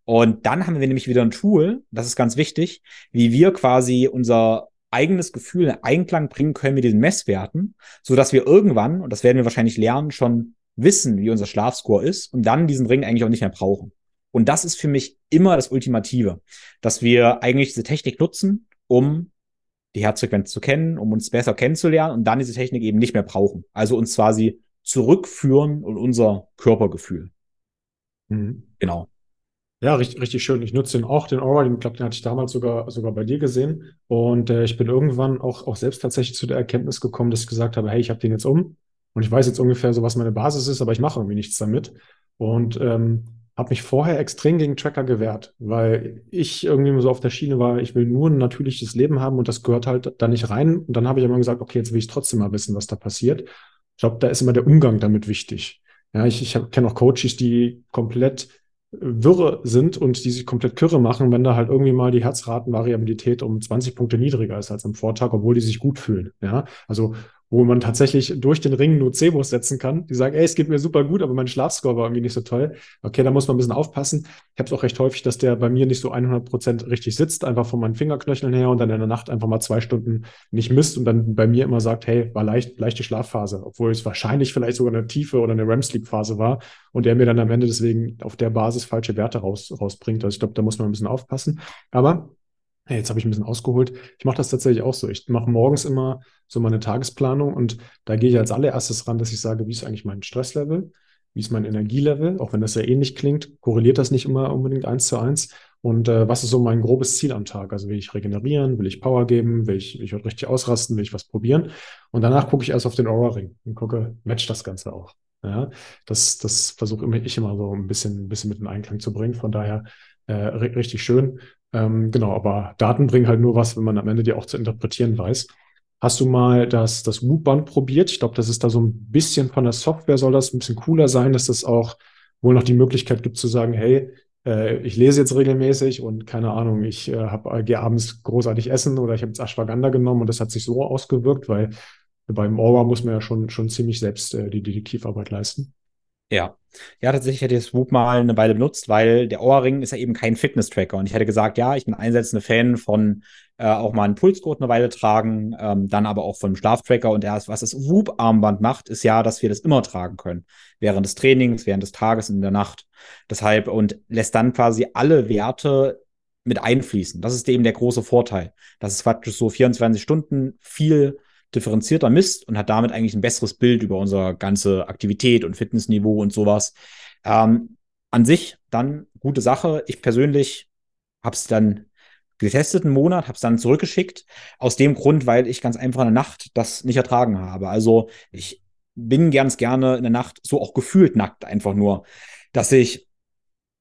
[SPEAKER 2] Und dann haben wir nämlich wieder ein Tool, das ist ganz wichtig, wie wir quasi unser eigenes Gefühl in Einklang bringen können mit diesen Messwerten, so dass wir irgendwann, und das werden wir wahrscheinlich lernen, schon wissen, wie unser Schlafscore ist und dann diesen Ring eigentlich auch nicht mehr brauchen. Und das ist für mich immer das Ultimative, dass wir eigentlich diese Technik nutzen, um die Herzfrequenz zu kennen, um uns besser kennenzulernen und dann diese Technik eben nicht mehr brauchen. Also uns quasi zurückführen und unser Körpergefühl.
[SPEAKER 1] Mhm. Genau. Ja, richtig, richtig schön. Ich nutze den auch, den Aura, den, glaub, den hatte ich damals sogar, sogar bei dir gesehen. Und äh, ich bin irgendwann auch, auch selbst tatsächlich zu der Erkenntnis gekommen, dass ich gesagt habe, hey, ich habe den jetzt um und ich weiß jetzt ungefähr so, was meine Basis ist, aber ich mache irgendwie nichts damit. Und ähm, habe mich vorher extrem gegen Tracker gewehrt, weil ich irgendwie so auf der Schiene war, ich will nur ein natürliches Leben haben und das gehört halt da nicht rein. Und dann habe ich immer gesagt, okay, jetzt will ich trotzdem mal wissen, was da passiert. Ich glaube, da ist immer der Umgang damit wichtig. Ja, ich, ich kenne auch Coaches, die komplett wirre sind und die sich komplett kürre machen, wenn da halt irgendwie mal die Herzratenvariabilität um 20 Punkte niedriger ist als am Vortag, obwohl die sich gut fühlen. Ja, also wo man tatsächlich durch den Ring Nocebos setzen kann. Die sagen, ey, es geht mir super gut, aber mein Schlafscore war irgendwie nicht so toll. Okay, da muss man ein bisschen aufpassen. Ich habe es auch recht häufig, dass der bei mir nicht so 100 Prozent richtig sitzt, einfach von meinen Fingerknöcheln her und dann in der Nacht einfach mal zwei Stunden nicht misst und dann bei mir immer sagt, hey, war leicht, leichte Schlafphase, obwohl es wahrscheinlich vielleicht sogar eine tiefe oder eine REM-Sleep-Phase war und der mir dann am Ende deswegen auf der Basis falsche Werte raus, rausbringt. Also ich glaube, da muss man ein bisschen aufpassen. Aber Hey, jetzt habe ich ein bisschen ausgeholt. Ich mache das tatsächlich auch so. Ich mache morgens immer so meine Tagesplanung und da gehe ich als allererstes ran, dass ich sage, wie ist eigentlich mein Stresslevel? Wie ist mein Energielevel? Auch wenn das ja ähnlich klingt, korreliert das nicht immer unbedingt eins zu eins. Und äh, was ist so mein grobes Ziel am Tag? Also will ich regenerieren? Will ich Power geben? Will ich, will ich richtig ausrasten? Will ich was probieren? Und danach gucke ich erst auf den Aura-Ring und gucke, matcht das Ganze auch? Ja, das, das versuche ich immer so ein bisschen, ein bisschen mit in Einklang zu bringen. Von daher äh, richtig schön. Ähm, genau, aber Daten bringen halt nur was, wenn man am Ende die auch zu interpretieren weiß. Hast du mal das, das Whoop-Band probiert? Ich glaube, das ist da so ein bisschen von der Software, soll das ein bisschen cooler sein, dass das auch wohl noch die Möglichkeit gibt zu sagen, hey, äh, ich lese jetzt regelmäßig und keine Ahnung, ich äh, habe äh, gehe abends großartig essen oder ich habe jetzt Ashwagandha genommen und das hat sich so ausgewirkt, weil beim Aura muss man ja schon, schon ziemlich selbst äh, die Detektivarbeit leisten.
[SPEAKER 2] Ja. Ja, tatsächlich hätte ich Swoop mal eine Weile benutzt, weil der Ohrring ist ja eben kein Fitness-Tracker. Und ich hätte gesagt, ja, ich bin einsetzende Fan von äh, auch mal einen Pulsgurt eine Weile tragen, ähm, dann aber auch von einem Schlaftracker. Und erst, was das Whoop-Armband macht, ist ja, dass wir das immer tragen können. Während des Trainings, während des Tages, in der Nacht. Deshalb und lässt dann quasi alle Werte mit einfließen. Das ist eben der große Vorteil. Das ist praktisch so 24 Stunden viel differenzierter misst und hat damit eigentlich ein besseres Bild über unsere ganze Aktivität und Fitnessniveau und sowas. Ähm, an sich dann gute Sache. Ich persönlich habe es dann getestet einen Monat, habe es dann zurückgeschickt. Aus dem Grund, weil ich ganz einfach in der Nacht das nicht ertragen habe. Also ich bin ganz gerne in der Nacht so auch gefühlt nackt einfach nur, dass ich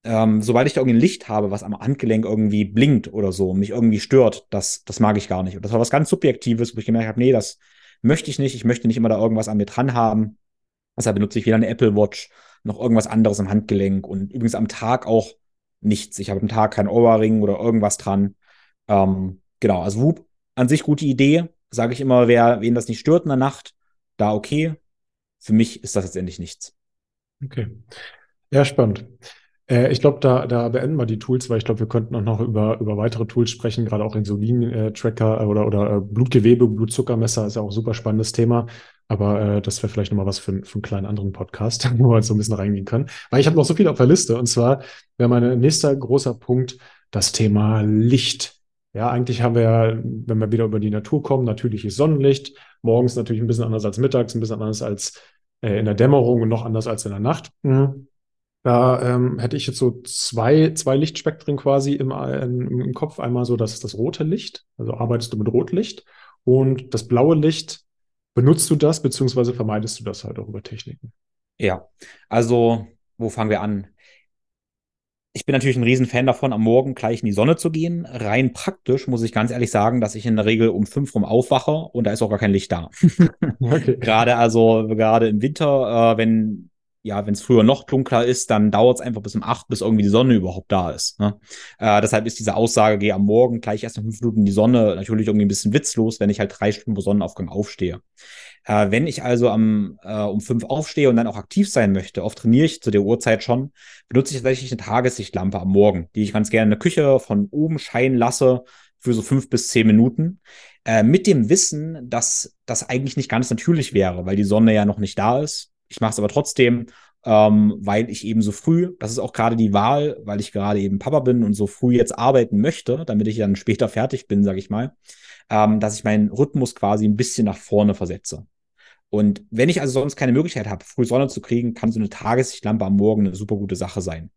[SPEAKER 2] ähm, sobald ich da irgendwie ein Licht habe, was am Handgelenk irgendwie blinkt oder so, mich irgendwie stört, das, das mag ich gar nicht. Und das war was ganz Subjektives, wo ich gemerkt habe, nee, das möchte ich nicht. Ich möchte nicht immer da irgendwas an mir dran haben. Deshalb benutze ich weder eine Apple Watch noch irgendwas anderes am Handgelenk und übrigens am Tag auch nichts. Ich habe am Tag kein Ohrring oder irgendwas dran. Ähm, genau, also Whoop an sich gute Idee. Sage ich immer, wer, wen das nicht stört in der Nacht, da okay. Für mich ist das letztendlich nichts.
[SPEAKER 1] Okay. Ja, spannend. Äh, ich glaube, da, da beenden wir die Tools, weil ich glaube, wir könnten auch noch über, über weitere Tools sprechen, gerade auch Insulin-Tracker äh, oder, oder äh, Blutgewebe, Blutzuckermesser ist ja auch ein super spannendes Thema. Aber äh, das wäre vielleicht nochmal was für, für einen kleinen anderen Podcast, wo wir so ein bisschen reingehen können. Weil ich habe noch so viel auf der Liste. Und zwar wäre mein nächster großer Punkt das Thema Licht. Ja, eigentlich haben wir ja, wenn wir wieder über die Natur kommen, natürliches Sonnenlicht. Morgens natürlich ein bisschen anders als mittags, ein bisschen anders als äh, in der Dämmerung und noch anders als in der Nacht. Mhm. Da ähm, hätte ich jetzt so zwei, zwei Lichtspektren quasi im, im, im Kopf. Einmal so, das ist das rote Licht, also arbeitest du mit Rotlicht. Und das blaue Licht, benutzt du das, beziehungsweise vermeidest du das halt auch über Techniken?
[SPEAKER 2] Ja, also wo fangen wir an? Ich bin natürlich ein Riesenfan davon, am Morgen gleich in die Sonne zu gehen. Rein praktisch muss ich ganz ehrlich sagen, dass ich in der Regel um fünf rum aufwache und da ist auch gar kein Licht da. okay. Gerade also, gerade im Winter, äh, wenn ja, wenn es früher noch dunkler ist, dann dauert es einfach bis um acht, bis irgendwie die Sonne überhaupt da ist. Ne? Äh, deshalb ist diese Aussage, geh am Morgen gleich erst noch fünf Minuten in die Sonne, natürlich irgendwie ein bisschen witzlos, wenn ich halt drei Stunden vor Sonnenaufgang aufstehe. Äh, wenn ich also am, äh, um fünf aufstehe und dann auch aktiv sein möchte, oft trainiere ich zu der Uhrzeit schon, benutze ich tatsächlich eine Tageslichtlampe am Morgen, die ich ganz gerne in der Küche von oben scheinen lasse für so fünf bis zehn Minuten. Äh, mit dem Wissen, dass das eigentlich nicht ganz natürlich wäre, weil die Sonne ja noch nicht da ist ich mache es aber trotzdem, ähm, weil ich eben so früh, das ist auch gerade die Wahl, weil ich gerade eben Papa bin und so früh jetzt arbeiten möchte, damit ich dann später fertig bin, sage ich mal, ähm, dass ich meinen Rhythmus quasi ein bisschen nach vorne versetze. Und wenn ich also sonst keine Möglichkeit habe, früh Sonne zu kriegen, kann so eine Tageslichtlampe am Morgen eine super gute Sache sein.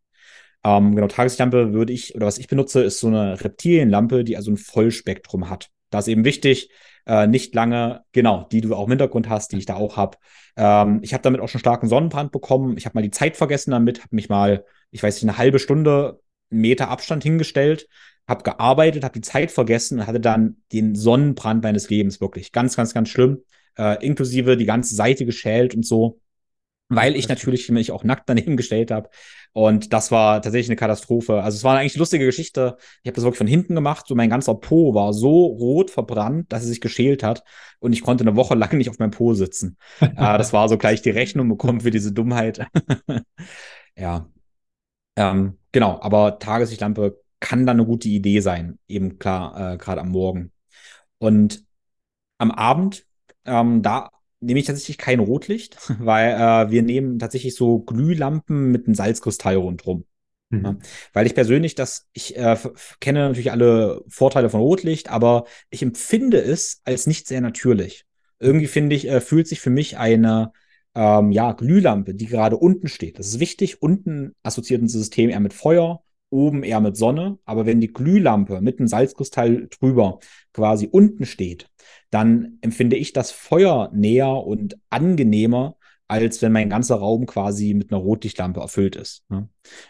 [SPEAKER 2] Ähm, genau, Tageslichtlampe würde ich, oder was ich benutze, ist so eine Reptilienlampe, die also ein Vollspektrum hat. Da ist eben wichtig, äh, nicht lange, genau, die du auch im Hintergrund hast, die ich da auch habe. Ähm, ich habe damit auch schon starken Sonnenbrand bekommen. Ich habe mal die Zeit vergessen damit, habe mich mal ich weiß nicht, eine halbe Stunde Meter Abstand hingestellt, habe gearbeitet, habe die Zeit vergessen und hatte dann den Sonnenbrand meines Lebens wirklich. Ganz, ganz, ganz schlimm. Äh, inklusive die ganze Seite geschält und so weil ich natürlich mich auch nackt daneben gestellt habe. Und das war tatsächlich eine Katastrophe. Also es war eine eigentlich lustige Geschichte. Ich habe das wirklich von hinten gemacht. So mein ganzer Po war so rot verbrannt, dass es sich geschält hat. Und ich konnte eine Woche lang nicht auf meinem Po sitzen. äh, das war so gleich die Rechnung bekommen für diese Dummheit. ja. Ähm, genau, aber Tageslichtlampe kann dann eine gute Idee sein. Eben klar, äh, gerade am Morgen. Und am Abend, ähm, da nehme ich tatsächlich kein Rotlicht, weil äh, wir nehmen tatsächlich so Glühlampen mit einem Salzkristall rundherum. Mhm. Ja, weil ich persönlich das, ich äh, kenne natürlich alle Vorteile von Rotlicht, aber ich empfinde es als nicht sehr natürlich. Irgendwie finde ich, äh, fühlt sich für mich eine ähm, ja, Glühlampe, die gerade unten steht. Das ist wichtig. Unten assoziiert ein System eher mit Feuer, oben eher mit Sonne. Aber wenn die Glühlampe mit einem Salzkristall drüber quasi unten steht, dann empfinde ich das Feuer näher und angenehmer, als wenn mein ganzer Raum quasi mit einer Rotlichtlampe erfüllt ist. Ne?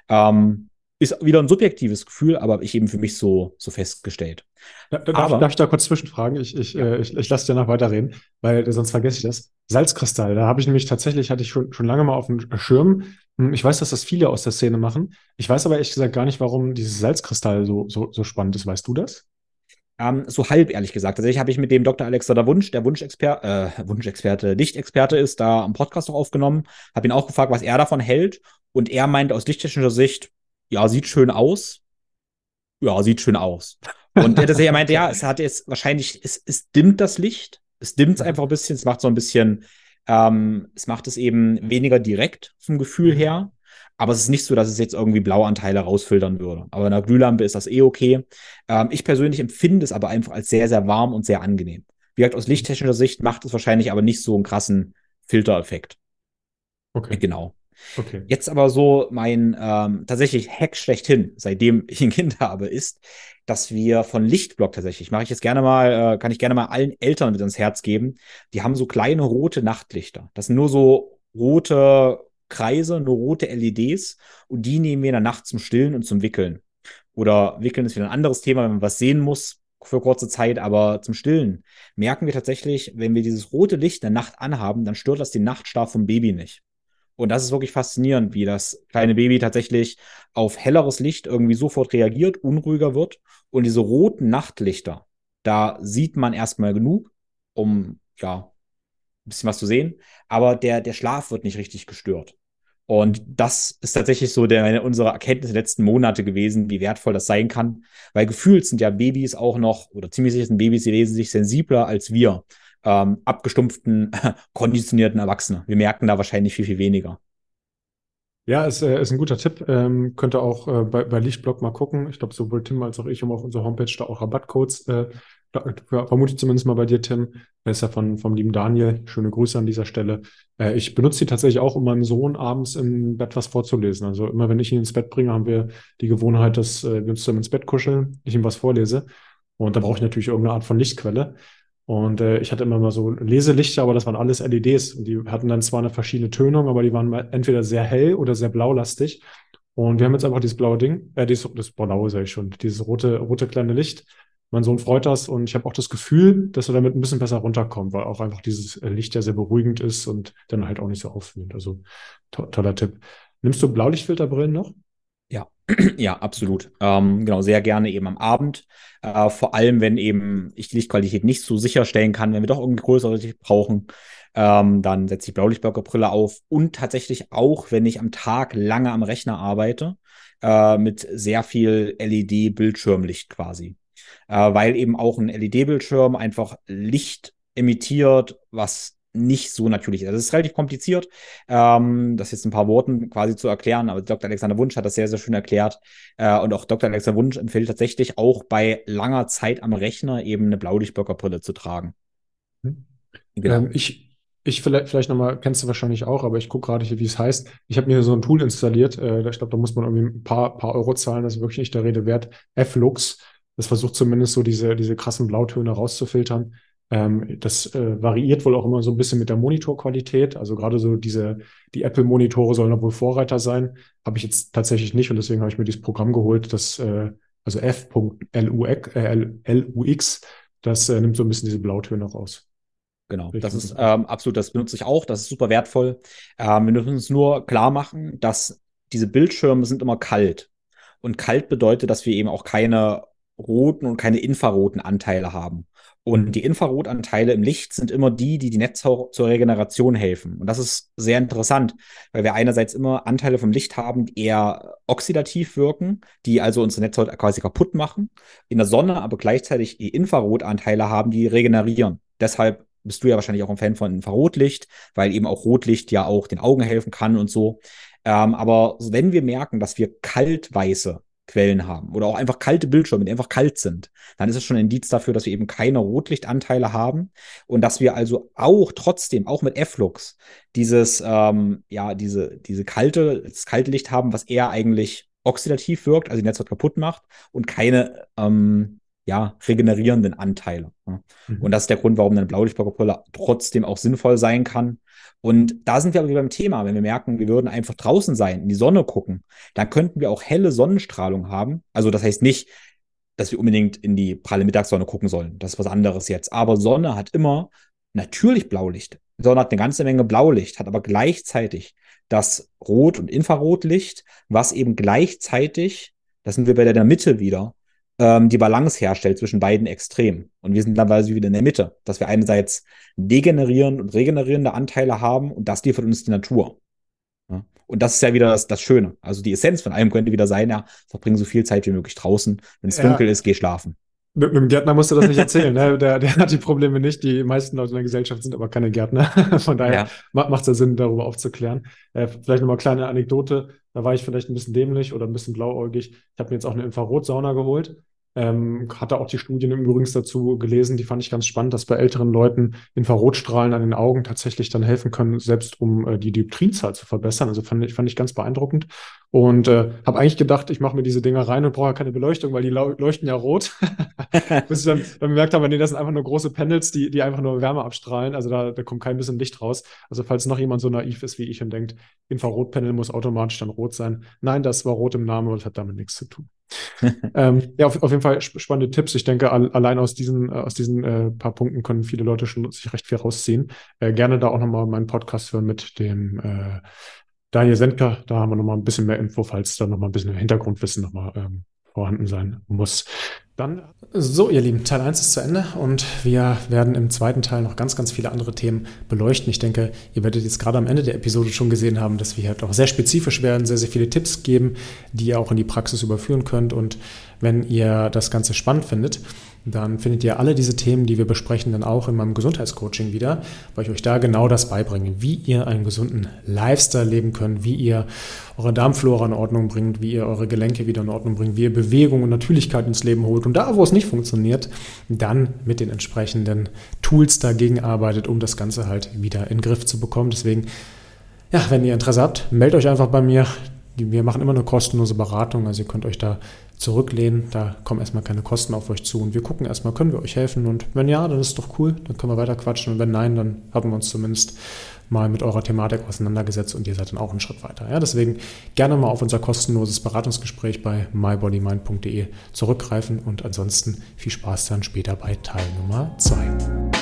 [SPEAKER 2] Ähm, ist wieder ein subjektives Gefühl, aber ich eben für mich so, so festgestellt.
[SPEAKER 1] Da, da, aber, darf, ich da kurz zwischenfragen? Ich, ich, ja. äh, ich, ich lasse dir noch weiterreden, weil sonst vergesse ich das. Salzkristall, da habe ich nämlich tatsächlich, hatte ich schon, schon lange mal auf dem Schirm. Hm, ich weiß, dass das viele aus der Szene machen. Ich weiß aber ehrlich gesagt gar nicht, warum dieses Salzkristall so, so, so spannend ist. Weißt du das?
[SPEAKER 2] Ähm, so halb, ehrlich gesagt. Tatsächlich habe ich mit dem Dr. Alexander Wunsch, der Wunschexperte, äh, Wunschexperte, Lichtexperte ist, da am Podcast auch aufgenommen. Habe ihn auch gefragt, was er davon hält. Und er meint aus lichttechnischer Sicht, ja, sieht schön aus. Ja, sieht schön aus. Und er, er meinte, ja, es hat jetzt wahrscheinlich, es, es dimmt das Licht. Es dimmt es einfach ein bisschen. Es macht so ein bisschen, ähm, es macht es eben weniger direkt vom Gefühl her. Aber es ist nicht so, dass es jetzt irgendwie Blauanteile rausfiltern würde. Aber in einer Glühlampe ist das eh okay. Ähm, ich persönlich empfinde es aber einfach als sehr, sehr warm und sehr angenehm. Wie gesagt, aus lichttechnischer Sicht macht es wahrscheinlich aber nicht so einen krassen Filtereffekt. Okay. Genau. Okay. Jetzt aber so mein ähm, tatsächlich Hack schlechthin, seitdem ich ein Kind habe, ist, dass wir von Lichtblock tatsächlich, mache ich jetzt gerne mal, äh, kann ich gerne mal allen Eltern mit ins Herz geben, die haben so kleine rote Nachtlichter. Das sind nur so rote Kreise, nur rote LEDs und die nehmen wir in der Nacht zum Stillen und zum Wickeln. Oder Wickeln ist wieder ein anderes Thema, wenn man was sehen muss für kurze Zeit, aber zum Stillen merken wir tatsächlich, wenn wir dieses rote Licht in der Nacht anhaben, dann stört das den Nachtschlaf vom Baby nicht. Und das ist wirklich faszinierend, wie das kleine Baby tatsächlich auf helleres Licht irgendwie sofort reagiert, unruhiger wird. Und diese roten Nachtlichter, da sieht man erstmal genug, um ja ein bisschen was zu sehen, aber der, der Schlaf wird nicht richtig gestört. Und das ist tatsächlich so der, unsere Erkenntnis der letzten Monate gewesen, wie wertvoll das sein kann. Weil gefühlt sind ja Babys auch noch, oder ziemlich sicher sind Babys, die lesen sich sensibler als wir, ähm, abgestumpften, konditionierten Erwachsene. Wir merken da wahrscheinlich viel, viel weniger.
[SPEAKER 1] Ja, ist, äh, ist ein guter Tipp. Ähm, könnt auch äh, bei, bei Lichtblock mal gucken. Ich glaube, sowohl Tim als auch ich haben auf unserer Homepage da auch Rabattcodes äh, vermute ich zumindest mal bei dir, Tim. Er ist ja von, vom lieben Daniel. Schöne Grüße an dieser Stelle. Äh, ich benutze die tatsächlich auch, um meinem Sohn abends im Bett was vorzulesen. Also immer, wenn ich ihn ins Bett bringe, haben wir die Gewohnheit, dass äh, wir uns zusammen ins Bett kuscheln, ich ihm was vorlese. Und da brauche ich natürlich irgendeine Art von Lichtquelle. Und äh, ich hatte immer mal so Leselichter, aber das waren alles LEDs. Und die hatten dann zwar eine verschiedene Tönung, aber die waren entweder sehr hell oder sehr blaulastig. Und wir haben jetzt einfach dieses blaue Ding, äh, dieses, das blaue sage ich schon, dieses rote, rote kleine Licht mein Sohn freut das und ich habe auch das Gefühl, dass er damit ein bisschen besser runterkommt, weil auch einfach dieses äh, Licht ja sehr beruhigend ist und dann halt auch nicht so auffühlend. Also to toller Tipp. Nimmst du Blaulichtfilterbrillen noch?
[SPEAKER 2] Ja, ja, absolut. Ähm, genau, sehr gerne eben am Abend. Äh, vor allem, wenn eben ich die Lichtqualität nicht so sicherstellen kann, wenn wir doch irgendwie größere Licht brauchen, ähm, dann setze ich Blaulichtblockerbrille auf und tatsächlich auch, wenn ich am Tag lange am Rechner arbeite, äh, mit sehr viel LED-Bildschirmlicht quasi äh, weil eben auch ein LED-Bildschirm einfach Licht emittiert, was nicht so natürlich ist. Also es ist relativ kompliziert, ähm, das jetzt ein paar Worten quasi zu erklären, aber Dr. Alexander Wunsch hat das sehr, sehr schön erklärt. Äh, und auch Dr. Alexander Wunsch empfiehlt tatsächlich auch bei langer Zeit am Rechner eben eine Blaulichtblockerbrille zu tragen.
[SPEAKER 1] Mhm. Genau. Ähm, ich, ich vielleicht, vielleicht nochmal, kennst du wahrscheinlich auch, aber ich gucke gerade hier, wie es heißt. Ich habe mir so ein Tool installiert. Äh, ich glaube, da muss man irgendwie ein paar, paar Euro zahlen, das ist wirklich nicht der Rede wert. F-Lux. Das versucht zumindest so diese, diese krassen Blautöne rauszufiltern. Ähm, das äh, variiert wohl auch immer so ein bisschen mit der Monitorqualität. Also gerade so diese, die Apple-Monitore sollen da wohl Vorreiter sein. Habe ich jetzt tatsächlich nicht und deswegen habe ich mir dieses Programm geholt, das äh, also F.lux, äh, das äh, nimmt so ein bisschen diese Blautöne raus.
[SPEAKER 2] Genau, das ist ähm, absolut, das benutze ich auch, das ist super wertvoll. Ähm, wir müssen uns nur klar machen, dass diese Bildschirme sind immer kalt. Und kalt bedeutet, dass wir eben auch keine roten und keine infraroten Anteile haben. Und die Infrarotanteile im Licht sind immer die, die die Netzhaut zur Regeneration helfen. Und das ist sehr interessant, weil wir einerseits immer Anteile vom Licht haben, die eher oxidativ wirken, die also unsere Netzhaut quasi kaputt machen. In der Sonne aber gleichzeitig die Infrarotanteile haben, die regenerieren. Deshalb bist du ja wahrscheinlich auch ein Fan von Infrarotlicht, weil eben auch Rotlicht ja auch den Augen helfen kann und so. Ähm, aber wenn wir merken, dass wir kaltweiße Quellen haben oder auch einfach kalte Bildschirme, die einfach kalt sind, dann ist es schon ein Indiz dafür, dass wir eben keine Rotlichtanteile haben und dass wir also auch trotzdem, auch mit F-Lux, dieses, ähm, ja, diese, diese kalte, das kalte Licht haben, was eher eigentlich oxidativ wirkt, also die Netzhaut kaputt macht und keine, ähm, ja, regenerierenden Anteile. Ja. Mhm. Und das ist der Grund, warum eine Blaulichtblockbrille trotzdem auch sinnvoll sein kann. Und da sind wir aber wieder beim Thema. Wenn wir merken, wir würden einfach draußen sein, in die Sonne gucken, dann könnten wir auch helle Sonnenstrahlung haben. Also das heißt nicht, dass wir unbedingt in die pralle Mittagssonne gucken sollen. Das ist was anderes jetzt. Aber Sonne hat immer natürlich Blaulicht. Sonne hat eine ganze Menge Blaulicht, hat aber gleichzeitig das Rot- und Infrarotlicht, was eben gleichzeitig, das sind wir bei der Mitte wieder, ähm, die Balance herstellt zwischen beiden Extremen. Und wir sind dann quasi wieder in der Mitte, dass wir einerseits degenerierende und regenerierende Anteile haben und das liefert uns die Natur. Ja? Und das ist ja wieder das, das Schöne. Also die Essenz von allem könnte wieder sein, ja, verbring so viel Zeit wie möglich draußen. Wenn es ja. dunkel ist, geh schlafen.
[SPEAKER 1] Mit, mit, dem Gärtner musst du das nicht erzählen. ne? der, der hat die Probleme nicht. Die meisten Leute in der Gesellschaft sind aber keine Gärtner. Von daher ja. macht es ja Sinn, darüber aufzuklären. Äh, vielleicht nochmal kleine Anekdote. Da war ich vielleicht ein bisschen dämlich oder ein bisschen blauäugig. Ich habe mir jetzt auch eine Infrarotsauna geholt. Ähm, hatte auch die Studien übrigens dazu gelesen, die fand ich ganz spannend, dass bei älteren Leuten Infrarotstrahlen an den Augen tatsächlich dann helfen können, selbst um äh, die Dioptrienzahl zu verbessern. Also fand ich, fand ich ganz beeindruckend. Und äh, habe eigentlich gedacht, ich mache mir diese Dinger rein und brauche ja keine Beleuchtung, weil die leuchten ja rot. Bis ich dann, dann bemerkt habe, nee, das sind einfach nur große Panels, die, die einfach nur Wärme abstrahlen. Also da, da kommt kein bisschen Licht raus. Also falls noch jemand so naiv ist wie ich und denkt, Infrarotpanel muss automatisch dann rot sein. Nein, das war rot im Namen und hat damit nichts zu tun. ähm, ja, auf, auf, jeden Fall spannende Tipps. Ich denke, all, allein aus diesen, äh, aus diesen äh, paar Punkten können viele Leute schon sich recht viel rausziehen. Äh, gerne da auch nochmal meinen Podcast hören mit dem äh, Daniel Sendker. Da haben wir nochmal ein bisschen mehr Info, falls da nochmal ein bisschen Hintergrundwissen nochmal ähm, vorhanden sein muss. Dann, so ihr Lieben, Teil 1 ist zu Ende und wir werden im zweiten Teil noch ganz, ganz viele andere Themen beleuchten. Ich denke, ihr werdet jetzt gerade am Ende der Episode schon gesehen haben, dass wir halt auch sehr spezifisch werden, sehr, sehr viele Tipps geben, die ihr auch in die Praxis überführen könnt. Und wenn ihr das Ganze spannend findet, dann findet ihr alle diese Themen, die wir besprechen, dann auch in meinem Gesundheitscoaching wieder, weil ich euch da genau das beibringe, wie ihr einen gesunden Lifestyle leben könnt, wie ihr eure Darmflora in Ordnung bringt, wie ihr eure Gelenke wieder in Ordnung bringt, wie ihr Bewegung und Natürlichkeit ins Leben holt und da, wo es nicht funktioniert, dann mit den entsprechenden Tools dagegen arbeitet, um das Ganze halt wieder in den Griff zu bekommen. Deswegen, ja, wenn ihr Interesse habt, meldet euch einfach bei mir. Wir machen immer eine kostenlose Beratung, also ihr könnt euch da zurücklehnen. Da kommen erstmal keine Kosten auf euch zu und wir gucken erstmal, können wir euch helfen und wenn ja, dann ist doch cool, dann können wir weiter quatschen und wenn nein, dann haben wir uns zumindest mal mit eurer Thematik auseinandergesetzt und ihr seid dann auch einen Schritt weiter. Ja, deswegen gerne mal auf unser kostenloses Beratungsgespräch bei mybodymind.de zurückgreifen und ansonsten viel Spaß dann später bei Teil Nummer 2.